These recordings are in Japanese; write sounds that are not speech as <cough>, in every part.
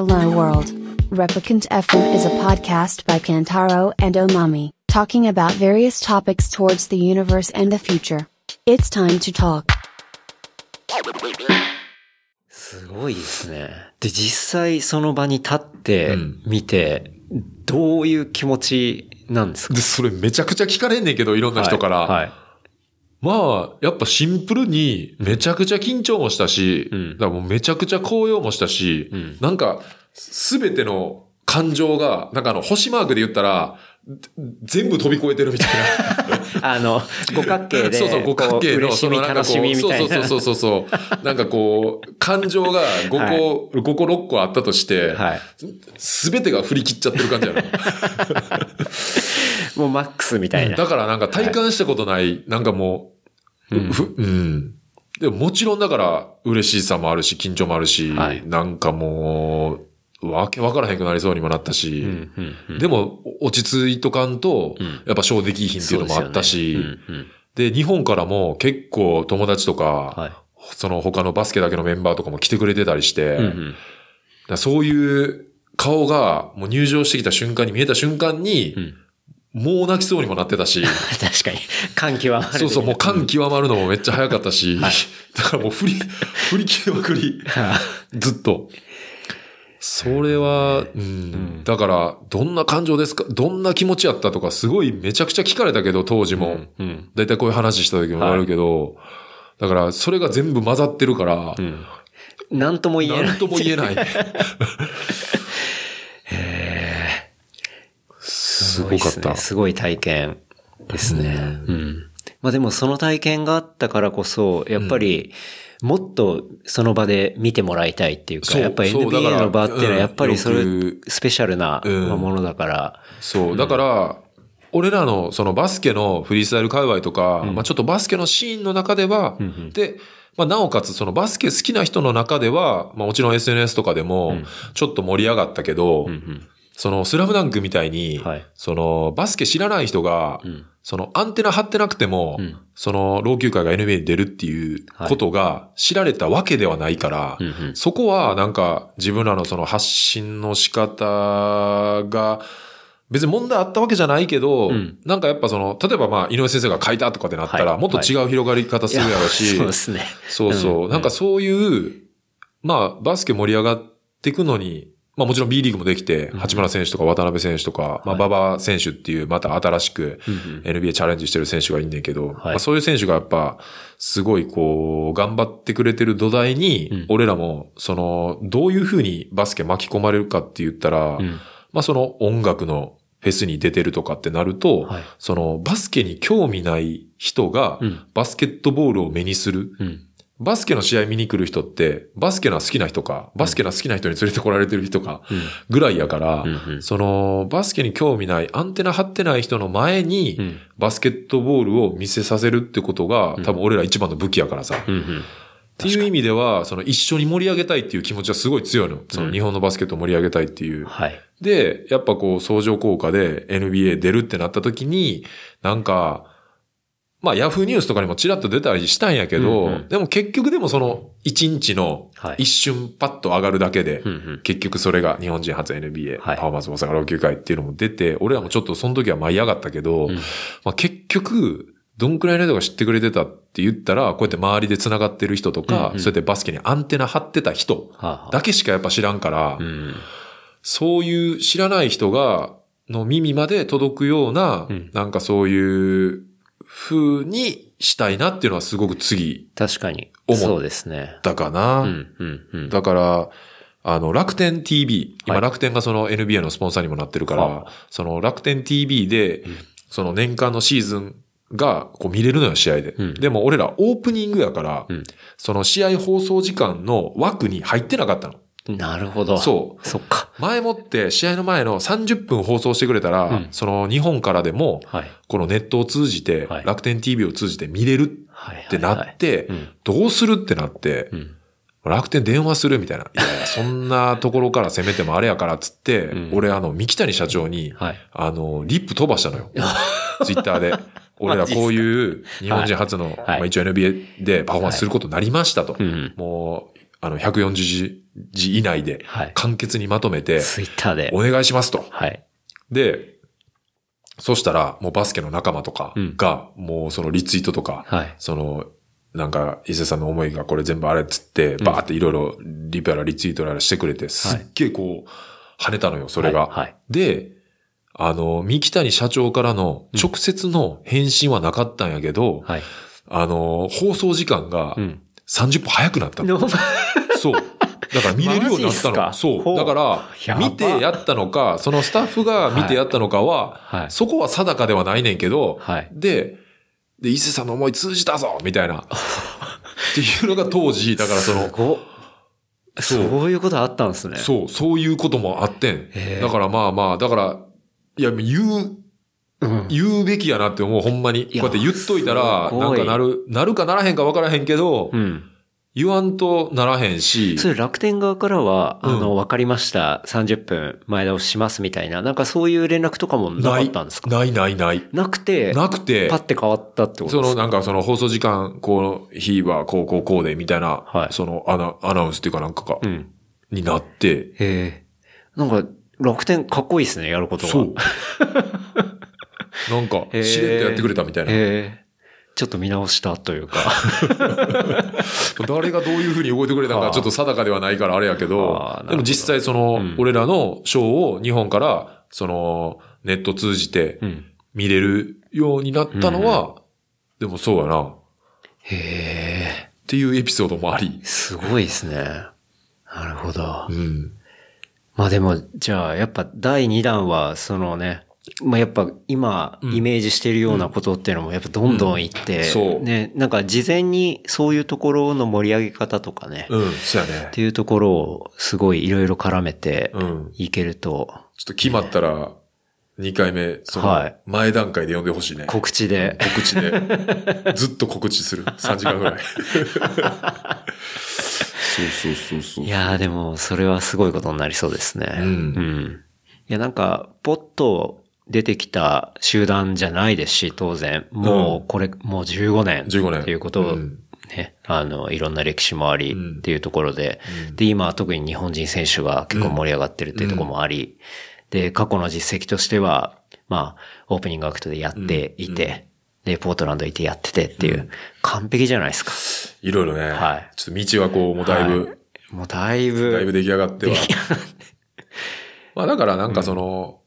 Hello World. Replicant FM is a podcast by Kantaro and Omami, talking about various topics towards the universe and the future. It's time to talk. すごいですね。で、実際その場に立ってうん見て、どういう気持ちなんですかで、それめちゃくちゃ聞かれんねんけど、いろんな人から。はい。はいまあ、やっぱシンプルにめちゃくちゃ緊張もしたし、うんだからもうめちゃくちゃ高揚もしたし、うんなんか、すべての感情が、なんかあの、星マークで言ったら、全部飛び越えてるみたいな。<laughs> あの、五角形で、<laughs> そうそう、五角形の、こう嬉しみ、なんかこう。そうそうそうそうそう。なんかこう、感情が5個、5個6個あったとして、はい。すべてが振り切っちゃってる感じやな。<laughs> もうマックスみたいな。だからなんか体感したことない、なんかもう、うん。ふうん。でももちろんだから嬉しさもあるし、緊張もあるし、はい。なんかもう、わけわからへんくなりそうにもなったし、うんうんうん。でも落ち着いとかんと、うん。やっぱ小できひんっていうのもあったし、でうんうん。で、日本からも結構友達とか、はい。その他のバスケだけのメンバーとかも来てくれてたりして、うんうん。らそういう顔がもう入場してきた瞬間に見えた瞬間に、うんもう泣きそうにもなってたし、<laughs> 確かに。感極まる。そうそう、もう感極まるのもめっちゃ早かったし、はいだからもう振り、<laughs> 振り切れまくり、ずっと。それは、うん、んだから、どんな感情ですか？どんな気持ちやったとか、すごいめちゃくちゃ聞かれたけど、当時も。うんうん。だいたいこういう話した時もあるけど、だから、それが全部混ざってるから、うん。なんとも言えない。なんとも言えない。<laughs> すごかった。すごい体験ですね。うん。まあでもその体験があったからこそ、やっぱり、もっとその場で見てもらいたいっていうか、やっぱ NBA の場っていうのはやっぱりそれスペシャルなものだから、そう。だから、俺らのそのバスケのフリースタイル界隈とか、まあちょっとバスケのシーンの中では、で、まあなおかつそのバスケ好きな人の中では、まあもちろん SNS とかでもんちょっと盛り上がったけど、そのスラムダンクみたいに、はい。そのバスケ知らない人が、ん。そのアンテナ張ってなくても、うん。その老朽化が NBA に出るっていうことが知られたわけではないから、うんうん。そこはなんか自分らのその発信の仕方が別に問題あったわけじゃないけど、うん。なんかやっぱその、例えばまあ井上先生が書いたとかってなったら、はい。もっと違う広がり方するやろうし、そうですね。そうそう。うん。なんかそういう、まあ、バスケ盛り上がっていくのに、まあもちろん B リーグもできて、八村選手とか渡辺選手とか、まあ馬場選手っていうまた新しく NBA チャレンジしてる選手がいんねんけど、はい。まあそういう選手がやっぱ、すごいこう、頑張ってくれてる土台に、うん。俺らも、その、どういうふうにバスケ巻き込まれるかって言ったら、うん。まあその音楽のフェスに出てるとかってなると、はい。そのバスケに興味ない人がうん。バスケットボールを目にする。うんバスケの試合見に来る人って、バスケの好きな人か、バスケの好きな人に連れてこられてる人か、うんぐらいやから、うんうんその、バスケに興味ない、アンテナ張ってない人の前に、うんバスケットボールを見せさせるってことが、多分俺ら一番の武器やからさ。っうんうんていう意味では、その一緒に盛り上げたいっていう気持ちはすごい強いの。その日本のバスケットを盛り上げたいっていう。はい。で、やっぱこう、相乗効果で NBA 出るってなった時に、なんか、まあ、ヤフーニュースとかにもちらっと出たりしたんやけど、うんうん。でも結局でもその、一日のはい。一瞬パッと上がるだけで、結局それが日本人初 NBA、はい。パフォーマンス大阪老朽会っていうのも出て、俺らもちょっとその時は舞い上がったけど、ん。まあ、結局、どんくらいの人が知ってくれてたって言ったら、こうやって周りで繋がってる人とか、うんうん。そうやってバスケにアンテナ張ってた人はあはあ。だけしかやっぱ知らんから、うん。そういう知らない人が、の耳まで届くような、うん。なんかそういう風にしたいなっていうのはすごく次確かに。思うそうですね。だかな。うんうんうんだから、あの、楽天 TV、今はい楽天がその NBA のスポンサーにもなってるから、はその楽天 TV で、その年間のシーズンがこう見れるのよ、試合で。うんでも俺らオープニングやから、うんその試合放送時間の枠に入ってなかったの。なるほど。そうそっか。前もって試合の前の30分放送してくれたら、うんその日本からでも、はい。このネットを通じて、はい楽天 TV を通じて見れるはい。ってなって、うんどうするってなって、うん。楽天電話するみたいな。いやいや、<laughs> そんなところから攻めてもあれやからっつって、うん俺あの、三木谷社長に、はい。あの、リップ飛ばしたのよ。<laughs> ツイッターで。俺らこういう日本人初の、はいまあ、一応 NBA でパフォーマンスすることになりましたと。うん。もう、あの、140字字以内ではい。簡潔にまとめて、ツイッターでお。願いしますと。はい。で、そしたら、もうバスケの仲間とかうんが、もうそのリツイートとか、はい。その、なんか、伊勢さんの思いがこれ全部あれっつって、バーっていろいろリプやらリツイートやらしてくれて、すっげえこう、跳ねたのよ、それが。はいはい。で、あの、三木谷社長からの直接の返信はなかったんやけど、はい。あの、放送時間がうん。30分早くなったの。<laughs> のそう。だから見れるようになったの。そう。だから見てやったのか、そのスタッフが見てやったのかは、はい。そこは定かではないねんけど、はい。で、で、伊勢さんの思い通じたぞみたいな。<laughs> っていうのが当時、だからその、そうそういうことあったんですね。そう、そういうこともあってん。だからまあまあ、だから、いや、言う、うん。言うべきやなって思う、ほんまに。こいうややって言っといたら、ないんかなる、なるかならへんか分からへんけど、うん。言わんとならへんし、それ楽天側からは、うんあの、わかりました。30分前倒ししますみたいな、なんかそういう連絡とかもなかったんですか？ないないない。なくて、なくてパッ、て変わったってことそのですか？なんかその放送時間、こう、日はこうこうこうでみたいな、はいそのアナアナウンスっていうかなんかか、うん。になって、へえ。なんか、楽天かっこいいですね、やることが。そう。<laughs> なんか、しれっとやってくれたみたいな。へえ。ちょっと見直したというか。誰がどういう風に動いてくれたのはあかちょっと定かではないからあれやけはあどでも実際その、うん俺らのショーを日本から、その、ネット通じてうん。見れるようになったのは、でもそうやな、っへえ。ていうエピソードもあり。すごいですね。なるほどう。ん。まあでも、じゃあ、やっぱ第2弾は、そのね、まあやっぱ今、うんイメージしているようなことっていうのも、やっぱどんどんいって、そうね、なんか事前にそういうところの盛り上げ方とかね、っうん、そうやね。ていうところをすごいいろいろ絡めてうん。いけると、ちょっと決まったら、2回目、そのはい、前段階で呼んでほしいね。告知で、告知で。<laughs> ずっと告知する。3時間ぐらい。<laughs> そうそうそうそう。いやーでも、それはすごいことになりそうですね。うんうん。いや、なんか、ポッと出てきた集団じゃないですし、当然。もう、これ、もう15年。15年。っていうことをうん。ね、あの、いろんな歴史もあり、うん。っていうところで、うん。で、今は特に日本人選手が結構盛り上がってるっていうところもあり、で、過去の実績としては、まあ、オープニングアクトでやっていて、で、ポートランドいてやっててっていう、完璧じゃないですか。いろいろね。はい。ちょっと道はこう、もうだいぶ、はい。もうだいぶ、だいぶ出来上がっては。まあだからなんかその、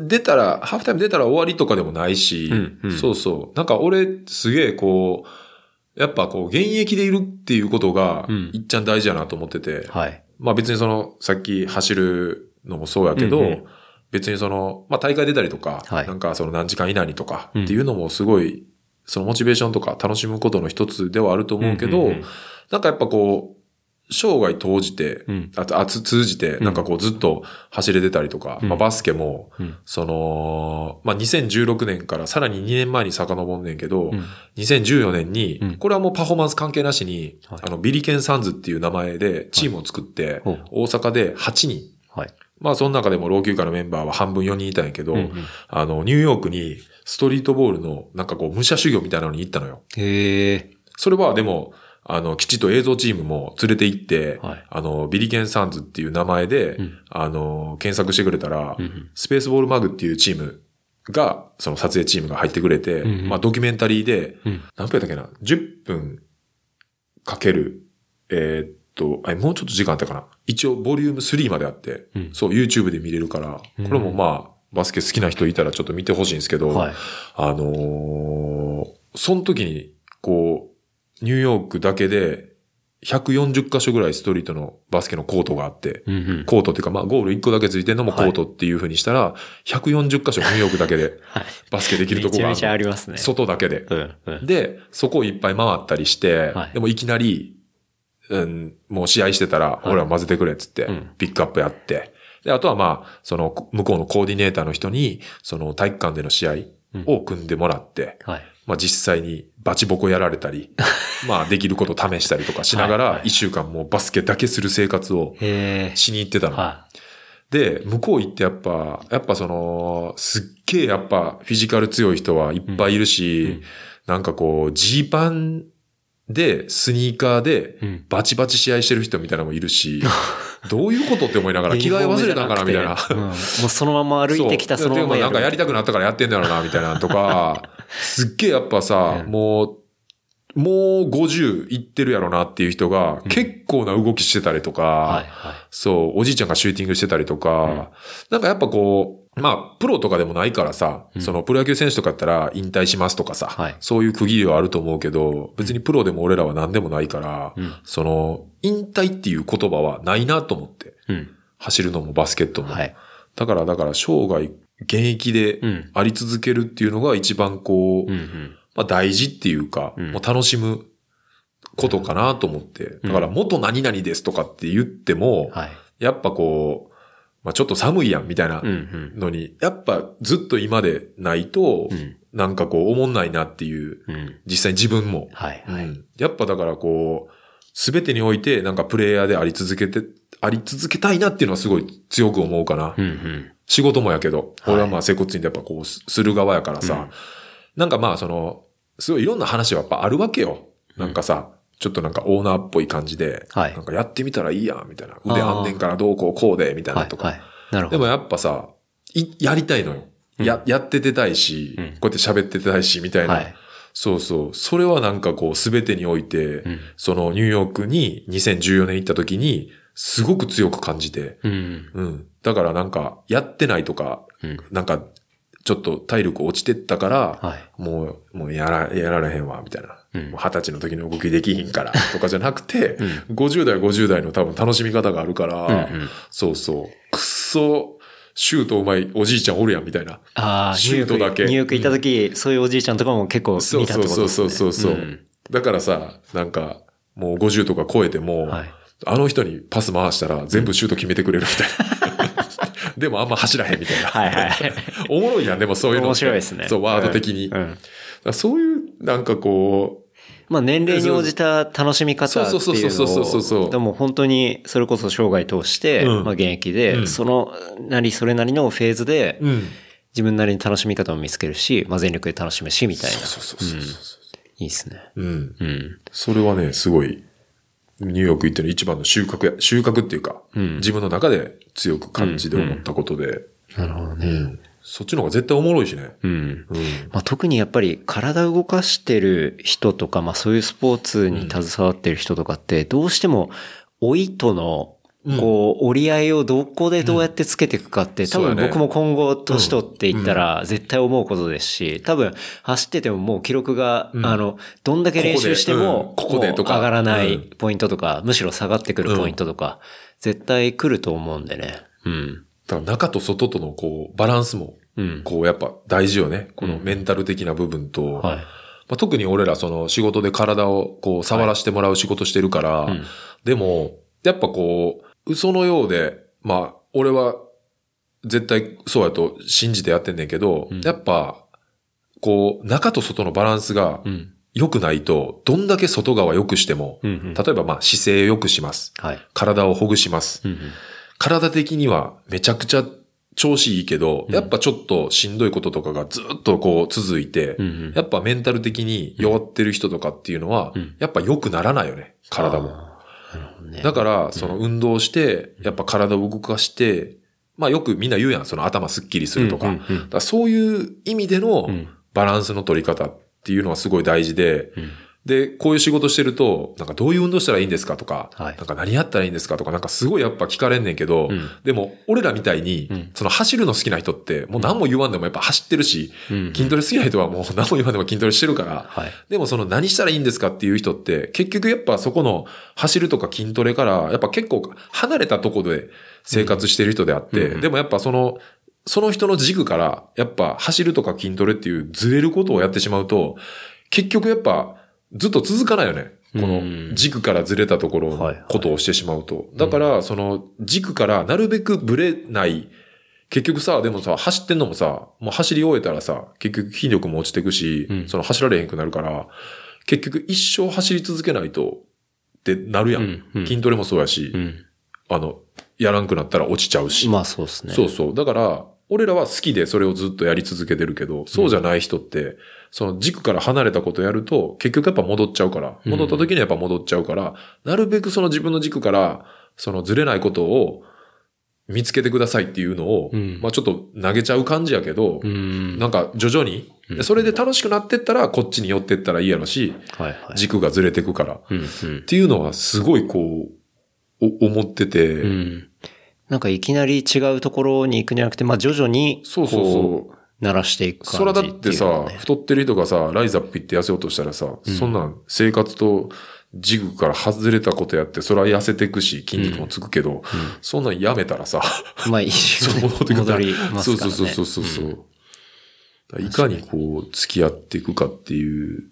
出たら、ハーフタイム出たら終わりとかでもないし、うんうん。そうそう。なんか俺すげえこう、やっぱこう、現役でいるっていうことがうん、いっちゃん大事やなと思ってて、はい。まあ別にその、さっき走るのもそうやけど、うんうん。別にその、まあ大会出たりとか、はい。なんかその何時間以内にとかうん。っていうのもすごい、そのモチベーションとか楽しむことの一つではあると思うけど、うんうんうん。なんかやっぱこう、生涯通じて、うん。あと、あつ、通じて、なんかこうずっと走れてたりとか、うん。まあバスケも、うん。その、まあ2016年からさらに2年前に遡んねんけど、うん。2014年に、うん。これはもうパフォーマンス関係なしに、はい。あの、ビリケンサンズっていう名前でチームを作って、ほう。大阪で8人、はい。まあその中でも老朽化のメンバーは半分4人いたんやけど、うんうん。あの、ニューヨークにストリートボールのなんかこう武者修行みたいなのに行ったのよ。へえ。それはでも、あの、きちっと映像チームも連れて行って、はい。あの、ビリケンサンズっていう名前で、うん。あの、検索してくれたら、うんうん。スペースボールマグっていうチームが、その撮影チームが入ってくれて、うんうん。まあドキュメンタリーで、うん。何分やったっけな ?10 分かける、えーっと、あもうちょっと時間あったかな？一応ボリューム3まであって、うん。そう、YouTube で見れるから、うん。これもまあ、バスケ好きな人いたらちょっと見てほしいんですけど、はい。あのーその時に、こう、ニューヨークだけで、140箇所ぐらいストリートのバスケのコートがあって、うんうん。コートっていうか、まあ、ゴール1個だけついてんのもコートっていう風にしたら、140箇所ニューヨークだけではい。バスケできるとこがあめちゃめちゃあるりますね。外だけで。うん。うん。で、そこをいっぱい回ったりして、はいでもいきなり、うん、もう試合してたら、い俺は混ぜてくれっつってうん、ピックアップやって、で、あとはまあ、その、向こうのコーディネーターの人に、その体育館での試合を組んでもらって、はい。まあ実際にバチボコやられたり、<laughs> まあできること試したりとかしながら、一週間もうバスケだけする生活を。しに行ってたの。はで、向こう行ってやっぱ、やっぱその、すっげえやっぱフィジカル強い人はいっぱいいるし、うん。なんかこう、ジーパンで、スニーカーでうん、バチバチ試合してる人みたいなのもいるし、<laughs> どういうことって思いながら、着替え忘れたんかなみたいな。うん。もうそのまま歩いてきたそのままなんかやりたくなったからやってんだろうな、みたいなとか、すっげえやっぱさ、うんもう、もう50いってるやろなっていう人が、結構な動きしてたりとか、はいはい。そう、おじいちゃんがシューティングしてたりとか、なんかやっぱこう、まあ、プロとかでもないからさ、うんそのプロ野球選手とかやったら引退しますとかさ、はいそういう区切りはあると思うけど、別にプロでも俺らは何でもないから、うんその、引退っていう言葉はないなと思って、うん。走るのもバスケットも。はい。だから、だから生涯現役でうん。あり続けるっていうのが一番こう、うんうん。まあ大事っていうか、うんもう楽しむことかなと思って。だから元何々ですとかって言っても、はい。やっぱこう、まあちょっと寒いやんみたいなうんうん。のに、やっぱずっと今でないと、うん。なんかこう思んないなっていう、うん。実際自分も。はいはい。うんやっぱだからこう、すべてにおいてなんかプレイヤーであり続けて、あり続けたいなっていうのはすごい強く思うかな。うんうん。仕事もやけど、はい俺はまあ接骨院でやっぱこうすする側やからさ、うんなんかまあその、すごいいろんな話はやっぱあるわけよ。なんかさ、ちょっとなんかオーナーっぽい感じで、はいなんかやってみたらいいやん、みたいな。腕あんねんからどうこうこうで、みたいはないとか。はい。なるほど。でもやっぱさ、いやりたいのよ。や、やっててたいし、うんこうやって喋っててたいし、みたいな。はい。そうそう。それはなんかこう、すべてにおいて、うんそのニューヨークに2014年行った時に、すごく強く感じて、うん。うん。だからなんか、やってないとか、うん。なんか、ちょっと体力落ちてったから、はい。もう、もうやら、やられへんわ、みたいな。うんもう二十歳の時の動きできひんから、とかじゃなくて、う50代は50代の多分楽しみ方があるから、うんうんそうそう。くっそ、シュートうまいおじいちゃんおるやん、みたいな。ああ、シュートだけニューヨーク行った時、そういうおじいちゃんとかも結構見たそうってことですね。そうそうそうそう。んだからさ、なんか、もう50とか超えても、はい。あの人にパス回したら全部シュート決めてくれるみたいな。<laughs> でもあんま走らへんみたいな。はいはい。おもろいやん、でもそういうの。面白いですね。そう、ワード的に。うんうんそういう、なんかこまあ年齢に応じた楽しみ方っていうのを。そうそうそうそうそうそうでも本当にそれこそ生涯通して、うんまあ現役で、うんそのなりそれなりのフェーズで、う、うん。自分なりに楽しみ方を見つけるし、まあ全力で楽しむし、みたいな。そうそうそうそうそいいですね。う。うん。うん。それはね、すごい、ニューヨーク行っての一番の収穫や、収穫っていうか、うん自分の中で強く感じで思ったことで、なるほどね。うんそっちの方が絶対おもろいしね。うん。うん。まあ、特にやっぱり体を動かしてる人とか、まあそういうスポーツに携わってる人とかって、どうしても老いとの、こう、折り合いをどこでどうやってつけていくかって、多分僕も今後年取っていったら絶対思うことですし、多分走っててももう記録が、うん。あの、どんだけ練習しても、ここでとか。上がらないうん。ポイントとか、むしろ下がってくるポイントとか、絶対来ると思うんでね。うん。だから中と外とのこう、バランスも、うん。こう、やっぱ大事よね。このメンタル的な部分と、はい。まあ、特に俺らその仕事で体をこう触らせてもらう仕事してるから、うん。でも、やっぱこう、嘘のようで、まあ、俺は絶対そうやと信じてやってんねんけど、うんやっぱ、こう、中と外のバランスがうん。良くないと、どんだけ外側良くしても、うんうん。例えばまあ姿勢良くします。はい。体をほぐします。うんうん。体的にはめちゃくちゃ調子いいけど、うんやっぱちょっとしんどいこととかがずっとこう続いて、うんうんやっぱメンタル的に弱ってる人とかっていうのは、うんやっぱ良くならないよね、体も。ね。だから、その運動して、やっぱ体を動かして、まあよくみんな言うやん、その頭スッキリするとか。そういう意味でのうん。バランスの取り方っていうのはすごい大事で、うんで、こういう仕事してると、なんかどういう運動したらいいんですかとか、はい。なんか何やったらいいんですかとか、なんかすごいやっぱ聞かれんねんけど、うん。でも俺らみたいに、うん。その走るの好きな人って、もう何も言わんでもやっぱ走ってるし、うん筋トレ好きな人はもう <laughs> 何も言わんでも筋トレしてるから、はい。でもその何したらいいんですかっていう人って、結局やっぱそこの走るとか筋トレから、やっぱ結構離れたところで生活してる人であって、うん。でもやっぱその、その人の軸から、やっぱ走るとか筋トレっていうずれることをやってしまうと、結局やっぱずっと続かないよね。こうんの軸からずれたところのことをしてしまうと。だから、その軸からなるべくぶれない、結局さ、でもさ、走ってんのもさ、もう走り終えたらさ、結局筋力も落ちてくし、うんその走られへんくなるから、結局一生走り続けないとってなるやん。うんうん筋トレもそうやし、うん。あの、やらんくなったら落ちちゃうし。まあそうですね。そうそう。だから、俺らは好きでそれをずっとやり続けてるけど、そうじゃない人って、その軸から離れたことやると、結局やっぱ戻っちゃうから、うん戻った時にはやっぱ戻っちゃうから、なるべくその自分の軸から、そのずれないことを見つけてくださいっていうのを、うんまあちょっと投げちゃう感じやけど、うん。なんか徐々に、うんそれで楽しくなってったらこっちに寄ってったらいいやろし。軸がずれてくから。っ。ていうのはすごいこう、お思ってて、うん。なんかいきなり違うところに行くんじゃなくて、まあ徐々に、そうそう鳴らしていく感じだってさ、太ってる人がさ、ライザップ行って痩せようとしたらさ、そんなん生活と軸から外れたことやって、そら痩せていくし、筋肉もつくけど、そんなんやめたらさ、まあ一そう瞬ねから。ね。そうそうそうそうそう。だからいかに。こう、付き合っていくかっていう。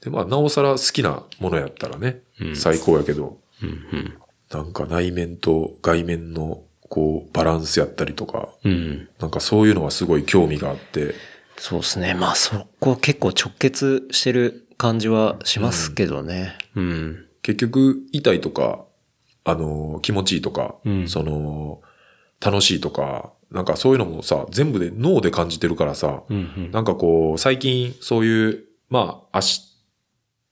で、まあ、なおさら好きなものやったらね、うん。最高やけど、うんうん。なんか内面と外面の、こう、バランスやったりとか、うん。なんかそういうのはすごい興味があって、そうですね。まあそこ結構直結してる感じはしますけどね。うん。結局、痛いとか、あの、気持ちいいとか、うんその、楽しいとか、なんかそういうのもさ、全部で脳で感じてるからさ、うんうん。なんかこう、最近そういう、まあ、明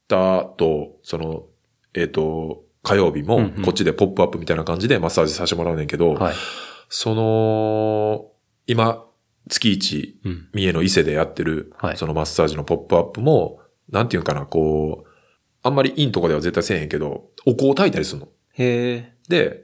日と、その、えっ、と、火曜日もこっちでポップアップみたいな感じでマッサージさせてもらうねんけど、はい。その、今、月一、うん。三重の伊勢でやってる、はいそのマッサージのポップアップも、なんていうんかな、こう、あんまりインとかでは絶対せえへんけど、お香を炊いたりするの。へえ。で、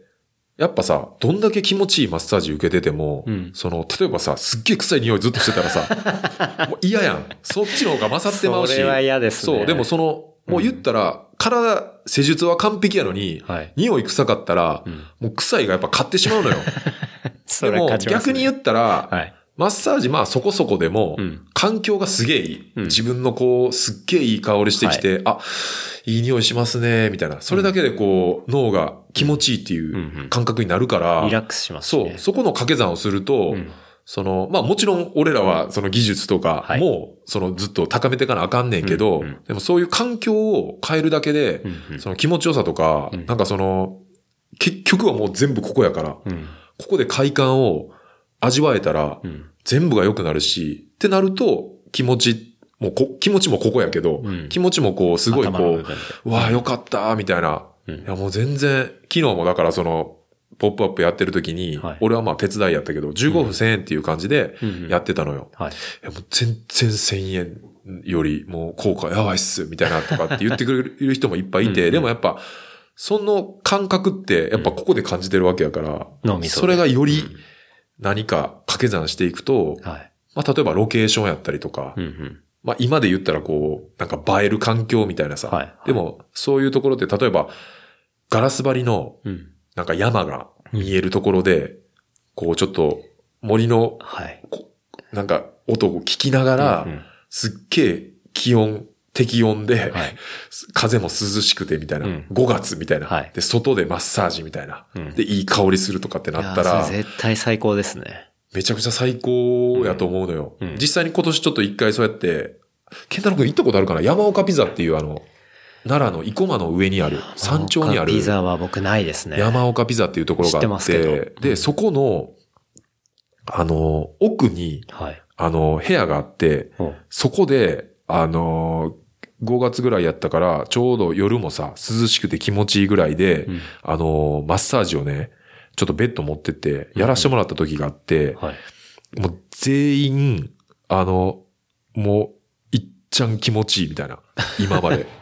やっぱさ、どんだけ気持ちいいマッサージ受けてても、うんその、例えばさ、すっげえ臭い匂いずっとしてたらさ、<laughs> もう嫌やん。そっちの方が勝ってまうし。それは嫌ですねそう、でもその、もう言ったら、体、施術は完璧やのに、はい。匂い臭かったら、うん。もう臭いがやっぱ勝ってしまうのよ。<laughs> そでも、逆に言ったら、はい。マッサージまあそこそこでも、うん環境がすげえいい。うん自分のこう、すっげえいい香りしてきて、あ、いい匂いしますね、みたいな。それだけでこう、脳が気持ちいいっていう感覚になるから、リラックスしますね。そう、そこの掛け算をすると、うんその、まあもちろん俺らはその技術とかはい。も、そのずっと高めていかなあかんねんけど、でもそういう環境を変えるだけで、その気持ちよさとか、うん。なんかその、結局はもう全部ここやから、うん。ここで快感を味わえたら、うん。全部が良くなるし、ってなると、気持ち、もうこ、気持ちもここやけど、うん。気持ちもこう、すごいこう、うわあよかった、みたいな。うん。いや、もう全然、昨日もだからその、ポップアップやってる時に、はい俺はまあ手伝いやったけど、15分1000円っていう感じでうんうんやってたのよ。はい。いや、もう全然1000円よりもう効果やばいっす、みたいなとかって言ってくれる人もいっぱいいて、うんうんでもやっぱ、その感覚って、やっぱここで感じてるわけやから、脳みそれがより何か掛け算していくと、はい。まあ、例えばロケーションやったりとか、うんうん。まあ、今で言ったらこう、なんか映える環境みたいなさ、はいはいでも、そういうところって、例えば、ガラス張りの、うん。なんか山が見えるところで、こう、ちょっと、森の、はい。こなんか、音を聞きながら、うんうん。すっげえ気温、適温で、はい。風も涼しくてみたいな、うん。5月みたいな、はい。で、外でマッサージみたいな、うん。で、いい香りするとかってなったら絶対最高ですね。めちゃくちゃ最高やと思うのよ。うん。うん。実際に今年ちょっと一回そうやって、ケンタロウ君行ったことあるかな？山岡ピザっていうあの、奈良の生駒の上にある、山頂にある、ピザは僕ないですね。山岡ピザっていうところがあって、で、そこの、あの、奥に、はい。あの、部屋があって、おそこで、あの、5月ぐらいやったから、ちょうど夜もさ、涼しくて気持ちいいぐらいで、うんあの、マッサージをね、ちょっとベッド持ってって、やらしてもらった時があって、はい。もう全員、あの、もう、いっちゃん気持ちいいみたいな。今まで。<laughs>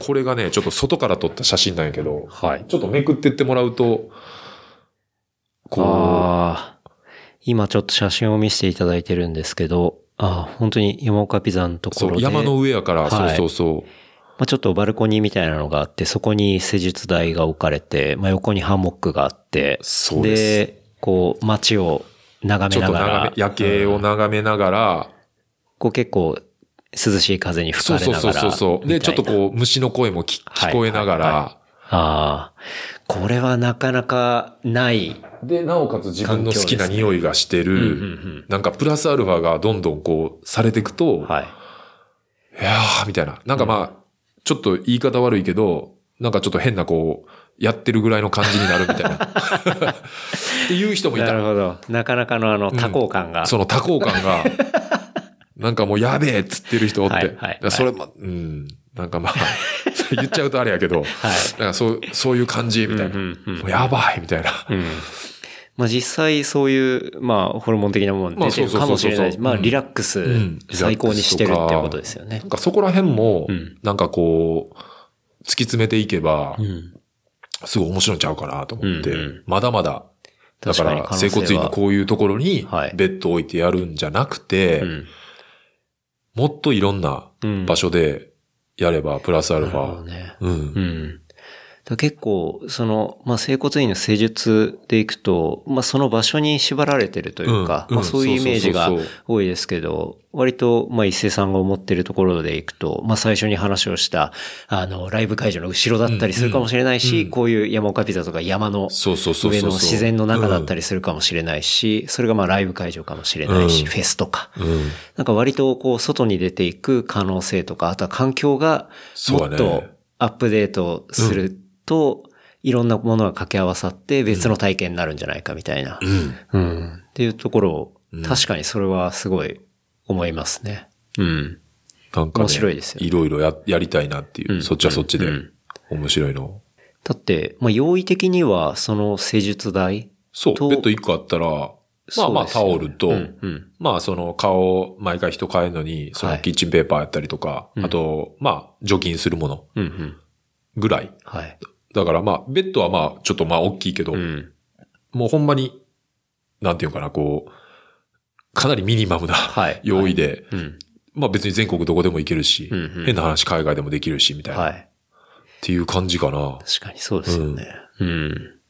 これがね、ちょっと外から撮った写真なんやけど、はい。ちょっとめくってってもらうと、こああ、今ちょっと写真を見せていただいてるんですけど、ああ、本当に山岡ピザのとう、そう、ころで。山の上やから、はいそうそうそまあ、ちょっとバルコニーみたいなのがあって、そこに施術台が置かれて、まあ、横にハンモックがあって、そうですこう、街をう。眺ちょっとめながら眺め、、夜景を眺めながら、こう結構、涼しい風に吹そうそうそうかれながら。そうそう。で、みたいなちょっとこう、虫の声も聞こえながら、はいはああ、これはなかなかない。で、なおかつ自分の好きな匂いがしてる、うんうんうんなんかプラスアルファがどんどんこう、されていくと、はい。いやー、みたいな。なんかまあ、ちょっと言い方悪いけど、なんかちょっと変なこう、やってるぐらいの感じになるみたいな。<laughs> っていう人もいたなるほど。なかなかのあの、多幸感が。その多幸感が、<laughs> なんかもうやべえっつってる人おって。はいはいそれも、うん。なんかまあ、<laughs> 言っちゃうとあれやけど、はい。なんかそう、そういう感じみたいな。うんうんうんもうやばいみたいな。うん。まあ実際そういう、まあホルモン的なもの出てるかもしれないし、まあリラックスん最高にしてるっていうことですよねな。んかそこら辺もうん、なんかこう、突き詰めていけばう、ん。すごい面白いんちゃうかなと思って、うんうんまだまだ、だから、整骨院のこういうところにはい、ベッドを置いてやるんじゃなくて、うん。もっといろんなうん場所でやれば、プラスアルファ。ね。うん結構、その、まあ、整骨院の施術でいくと、まあ、その場所に縛られてるというか、うんうんまあ、そういうイメージが多いですけど、割と、まあ、一斉さんが思ってるところでいくと、まあ、最初に話をした、あの、ライブ会場の後ろだったりするかもしれないし、うんうんこういう山岡ピザとか山の。上の自然の中だったりするかもしれないし、それがまあ、ライブ会場かもしれないし、うんフェスとか。うん。なんか割とこう外に出ていく可能性とか、あとは環境がもっとアップデートすると、いろんなものが掛け合わさって別の体験になるんじゃないかみたいな。うん。うん。っていうところをうん、確かにそれはすごい思いますね。うん。なんかね、面白いですよねいろいろや、やりたいなっていう、うんそっちはそっちでうん、面白いの。だって、まあ、用意的にはその施術台そう、とベッド1個あったら、まあまあタオルと、うんうんまあその顔、毎回人変えるのに、そのはいキッチンペーパーやったりとか、うんあと、まあ除菌するものうんうん。ぐらい。はい。だからまあ、ベッドはまあ、ちょっとまあ大きいけど、うん。もうほんまに、なんていうかな、こう、かなりミニマムなはい。用意で、うん。まあ別に全国どこでも行けるし、うんうん変な話海外でもできるし、みたいな、っはい。ていう感じかな。確かにそうですよね。うん。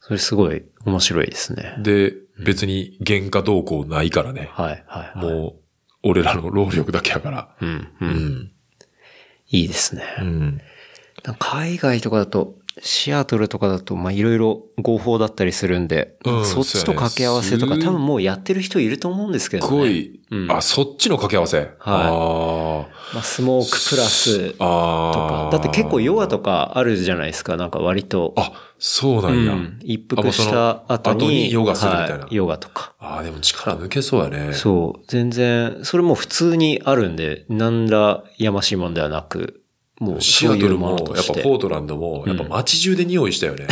それすごい面白いですね。で、別に原価動向ないからね。はい、はい。はい、もう、俺らの労力だけやから。うん、う。うんん。いいですね。うん。海外とかだと、シアトルとかだと、まあ、いろいろ合法だったりするんで、うんそっちと掛け合わせとか、多分もうやってる人いると思うんですけどね。すごい、うんあ、そっちの掛け合わせ？あまあ、スモークプラスあ。ああ。。とかだって結構ヨガとかあるじゃないですか、なんか割と。あ、そうなんや。うん一服した後あもうその後に、にヨガするみたいなはヨガとか。ああ、でも力抜けそうやね。そう。全然、それも普通にあるんで、何らやましいもんではなく、もうシアトルも。やっぱポートランドも、やっぱ街中で匂いしたよね。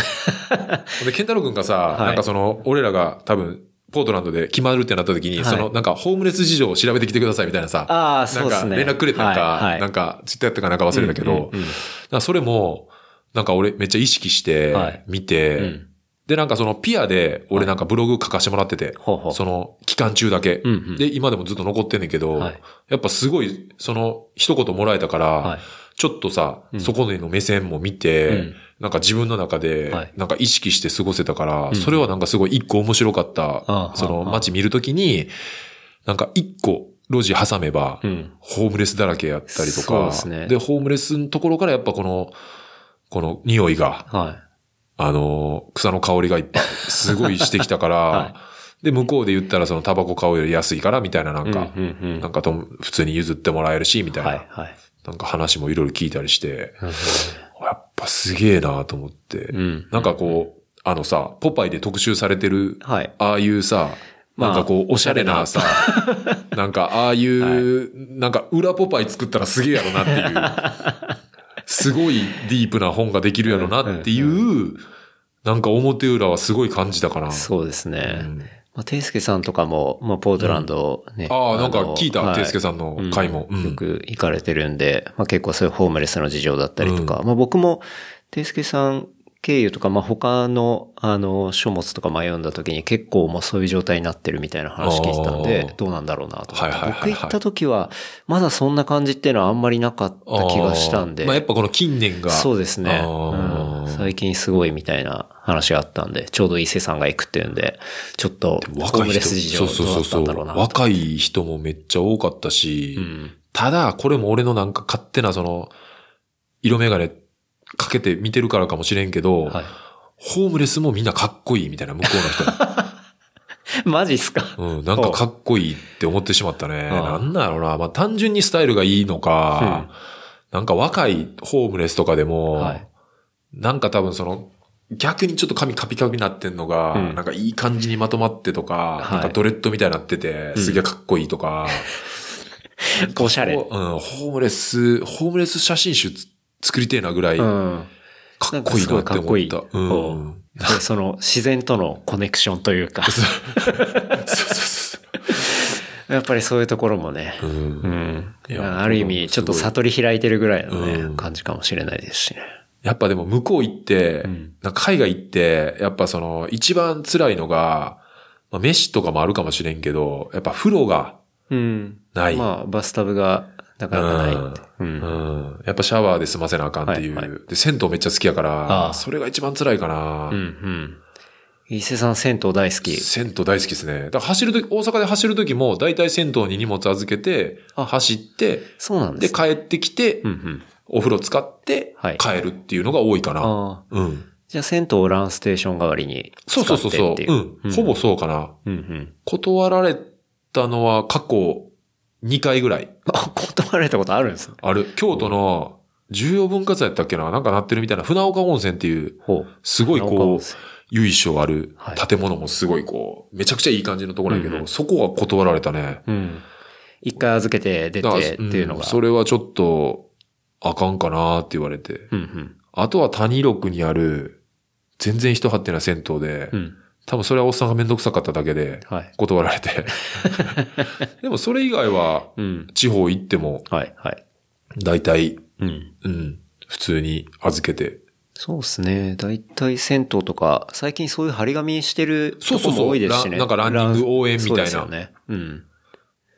<laughs> で、ケンタロウ君がさ、はい。なんかその、俺らが多分、ポートランドで決まるってなった時に、はい。その、なんか、ホームレス事情を調べてきてくださいみたいなさ、ああ、なんか、そうですね。連絡くれたんか、はい。はい。なんか、ツイッターやったかなんか忘れたけど、うんうんうんそれも、なんか俺めっちゃ意識してはい、見て、うん。で、なんかそのピアで、俺なんかブログ書かせてもらってて、ほうほう。その期間中だけ、うんうん。で、今でもずっと残ってんねんけど、はい。やっぱすごい、その一言もらえたから、はいちょっとさ、うん。そこでの目線も見て、うん。なんか自分の中ではい、なんか意識して過ごせたから、うん。それはなんかすごい一個面白かった、あその街見るときに、なんか一個路地挟めば、うん。ホームレスだらけやったりとか、ですね。ホームレスのところからやっぱこの、この匂いが、はあの、草の香りがいっぱい、すごいしてきたから、<laughs> はで、向こうで言ったらそのタバコ買うより安いから、みたいななんい。か、うんうんうん。なんかと普通に譲ってもらえるし、みたいな、はい、はい。なんか話もいろいろ聞いたりして、うんやっぱすげえなと思って、うん。なんかこう、あのさ、ポパイで特集されてる、はい。ああいうさ、まあなんかこう、おしゃれなさ、<laughs> なんかああいう、なんか裏ポパイ作ったらすげえやろなっていう、<laughs> すごいディープな本ができるやろなっていう、なんか表裏はすごい感じたかな。そうですうね。んまあ、テイスケさんとかも、まあ、ポートランドね。ああ、なんかの聞いた、はい。ていすけさんの回も。うん。よく行かれてるんで、まあ結構そういうホームレスの事情だったりとか、まあ僕も、ていすけさん経由とか、まあ他の、あの、書物とか迷んだ時に結構もうそういう状態になってるみたいな話聞いてたんあでー、どうなんだろうなと思って。はいはいはいはい僕行った時は、まだそんな感じっていうのはあんまりなかった気がしたんで。まあやっぱこの近年が。そうですね、うん最近すごいみたいな話があったんで、ちょうど伊勢さんが行くっていうんで、ちょっと、若い人、そうそうそう。若い人もめっちゃ多かったし、うんただ、これも俺のなんか勝手なその、色眼鏡かけて見てるからかもしれんけど、はい。ホームレスもみんなかっこいいみたいな、向こうの人。<laughs> マジっすか？うん、なんかかっこいいって思ってしまったね。なんだろうな。まあ単純にスタイルがいいのか、なんか若いホームレスとかでも、はいなんか多分その、逆にちょっと髪カピカピになってんのが、うんなんかいい感じにまとまってとか、はいなんかドレッドみたいになってて、うんすげえかっこいいとか、<laughs> おしゃれ。うん、ホームレス、ホームレス写真集つ作りてえなぐらい、うかん。っこいいなって思った。うん。でその自然とのコネクションというか。<laughs> やっぱりそういうところもね、うんうん。ある意味、ちょっと悟り開いてるぐらいのね、うん感じかもしれないですしね。やっぱでも向こう行って、うんなんか海外行って、やっぱその一番辛いのが、まあ、飯とかもあるかもしれんけど、やっぱ風呂がうん。ない。まあ、バスタブがなかなかないって。う。うんん。やっぱシャワーで済ませなあかんっていう。はいはで、銭湯めっちゃ好きやかあら、あそれが一番辛いかな。うん、うん。伊勢さん銭湯大好き。銭湯大好きですね。だから走るとき、大阪で走るときも、大体銭湯に荷物預けて、あ走って、で、そうなんですね。帰ってきて、うん、うん。お風呂使ってはい、帰るっていうのが多いかな。うん。じゃあ銭湯をランステーション代わりに使そうそうそうそう。うん。ほぼそうかな。うん、うん。断られたのは過去2回ぐらいあ、<laughs> 断られたことあるんですね。ある。京都の重要文化財やったっけな？なんかなってるみたいな船岡温泉っていう。すごいこう泉、由緒あるはい建物もすごいこう、めちゃくちゃいい感じのところやけど、うんうんそこは断られたね。うん。一回預けて出てっていうのが。んそれはちょっと、あかんかなって言われて。うん、うん。あとは谷六にある、全然人張ってない銭湯で、うん。多分それはおっさんがめんどくさかっただけで、はい。断られて。<laughs> でもそれ以外は、うん。地方行っても、はい、はい。大体、うん。うん、普通に預けて。そうですね。だいたい銭湯とか、最近そういう張り紙してるとこそうそうそうも多いですしね。ランなんかランニング応援みたいなそうですよね。うん。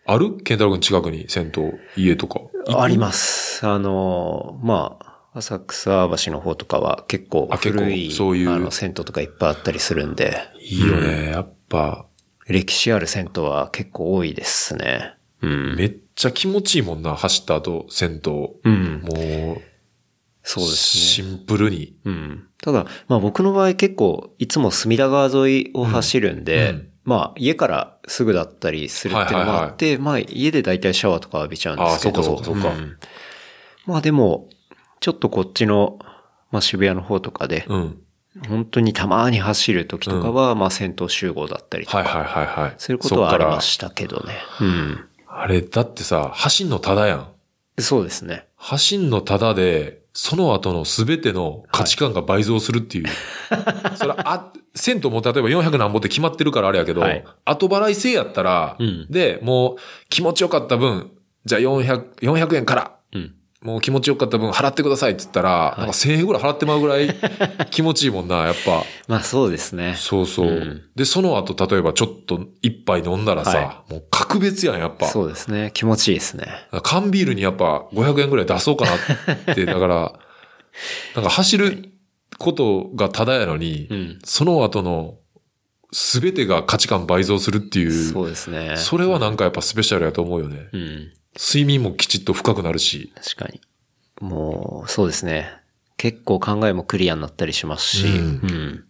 ある？健太郎くん近くに銭湯、家とか？あります。あの、まあ、浅草橋の方とかは結構古い、そういうあの、銭湯とかいっぱいあったりするんで、いいよね。やっぱ、歴史ある銭湯は結構多いですね。うん。めっちゃ気持ちいいもんな、走った後、銭湯。うん。もう、そうですシンプルに。うん。ただ、まあ僕の場合結構いつも隅田川沿いを走るんで、うんうんまあ家からすぐだったりするっていうのもあって、まあ家で大体シャワーとか浴びちゃうんですけど。ああそうかそうかそうかんまあでも、ちょっとこっちの、まあ渋谷の方とかで、うん。本当にたまに走る時とかは、まあ銭湯集合だったりとか、はいはいはいはい。そういうことはありましたけどね。うん。あれ、だってさ、走んのただやん。そうですね。走んのただで、その後のすべての価値観が倍増するっていう。<laughs> それあ、銭湯も例えば400何本って決まってるからあれやけど、はい後払い制やったら、うんで、もう気持ちよかった分、じゃあ400、400円から、うん。もう気持ちよかった分払ってくださいって言ったら、なんか1000円ぐらい払ってまうぐらい <laughs> 気持ちいいもんな、やっぱ。まあそうですね。そうそう。うんで、その後、例えばちょっと一杯飲んだらさ、はもう格別やん、やっぱ。そうですね。気持ちいいですね。缶ビールにやっぱ500円ぐらい出そうかなって、<laughs> だから、なんか走ることがただやのに、うん。その後の全てが価値観倍増するっていう、そうですね。それはなんかやっぱスペシャルやと思うよね。うん。睡眠もきちっと深くなるし。確かに。もう、そうですね。結構考えもクリアになったりしますし、ううんん。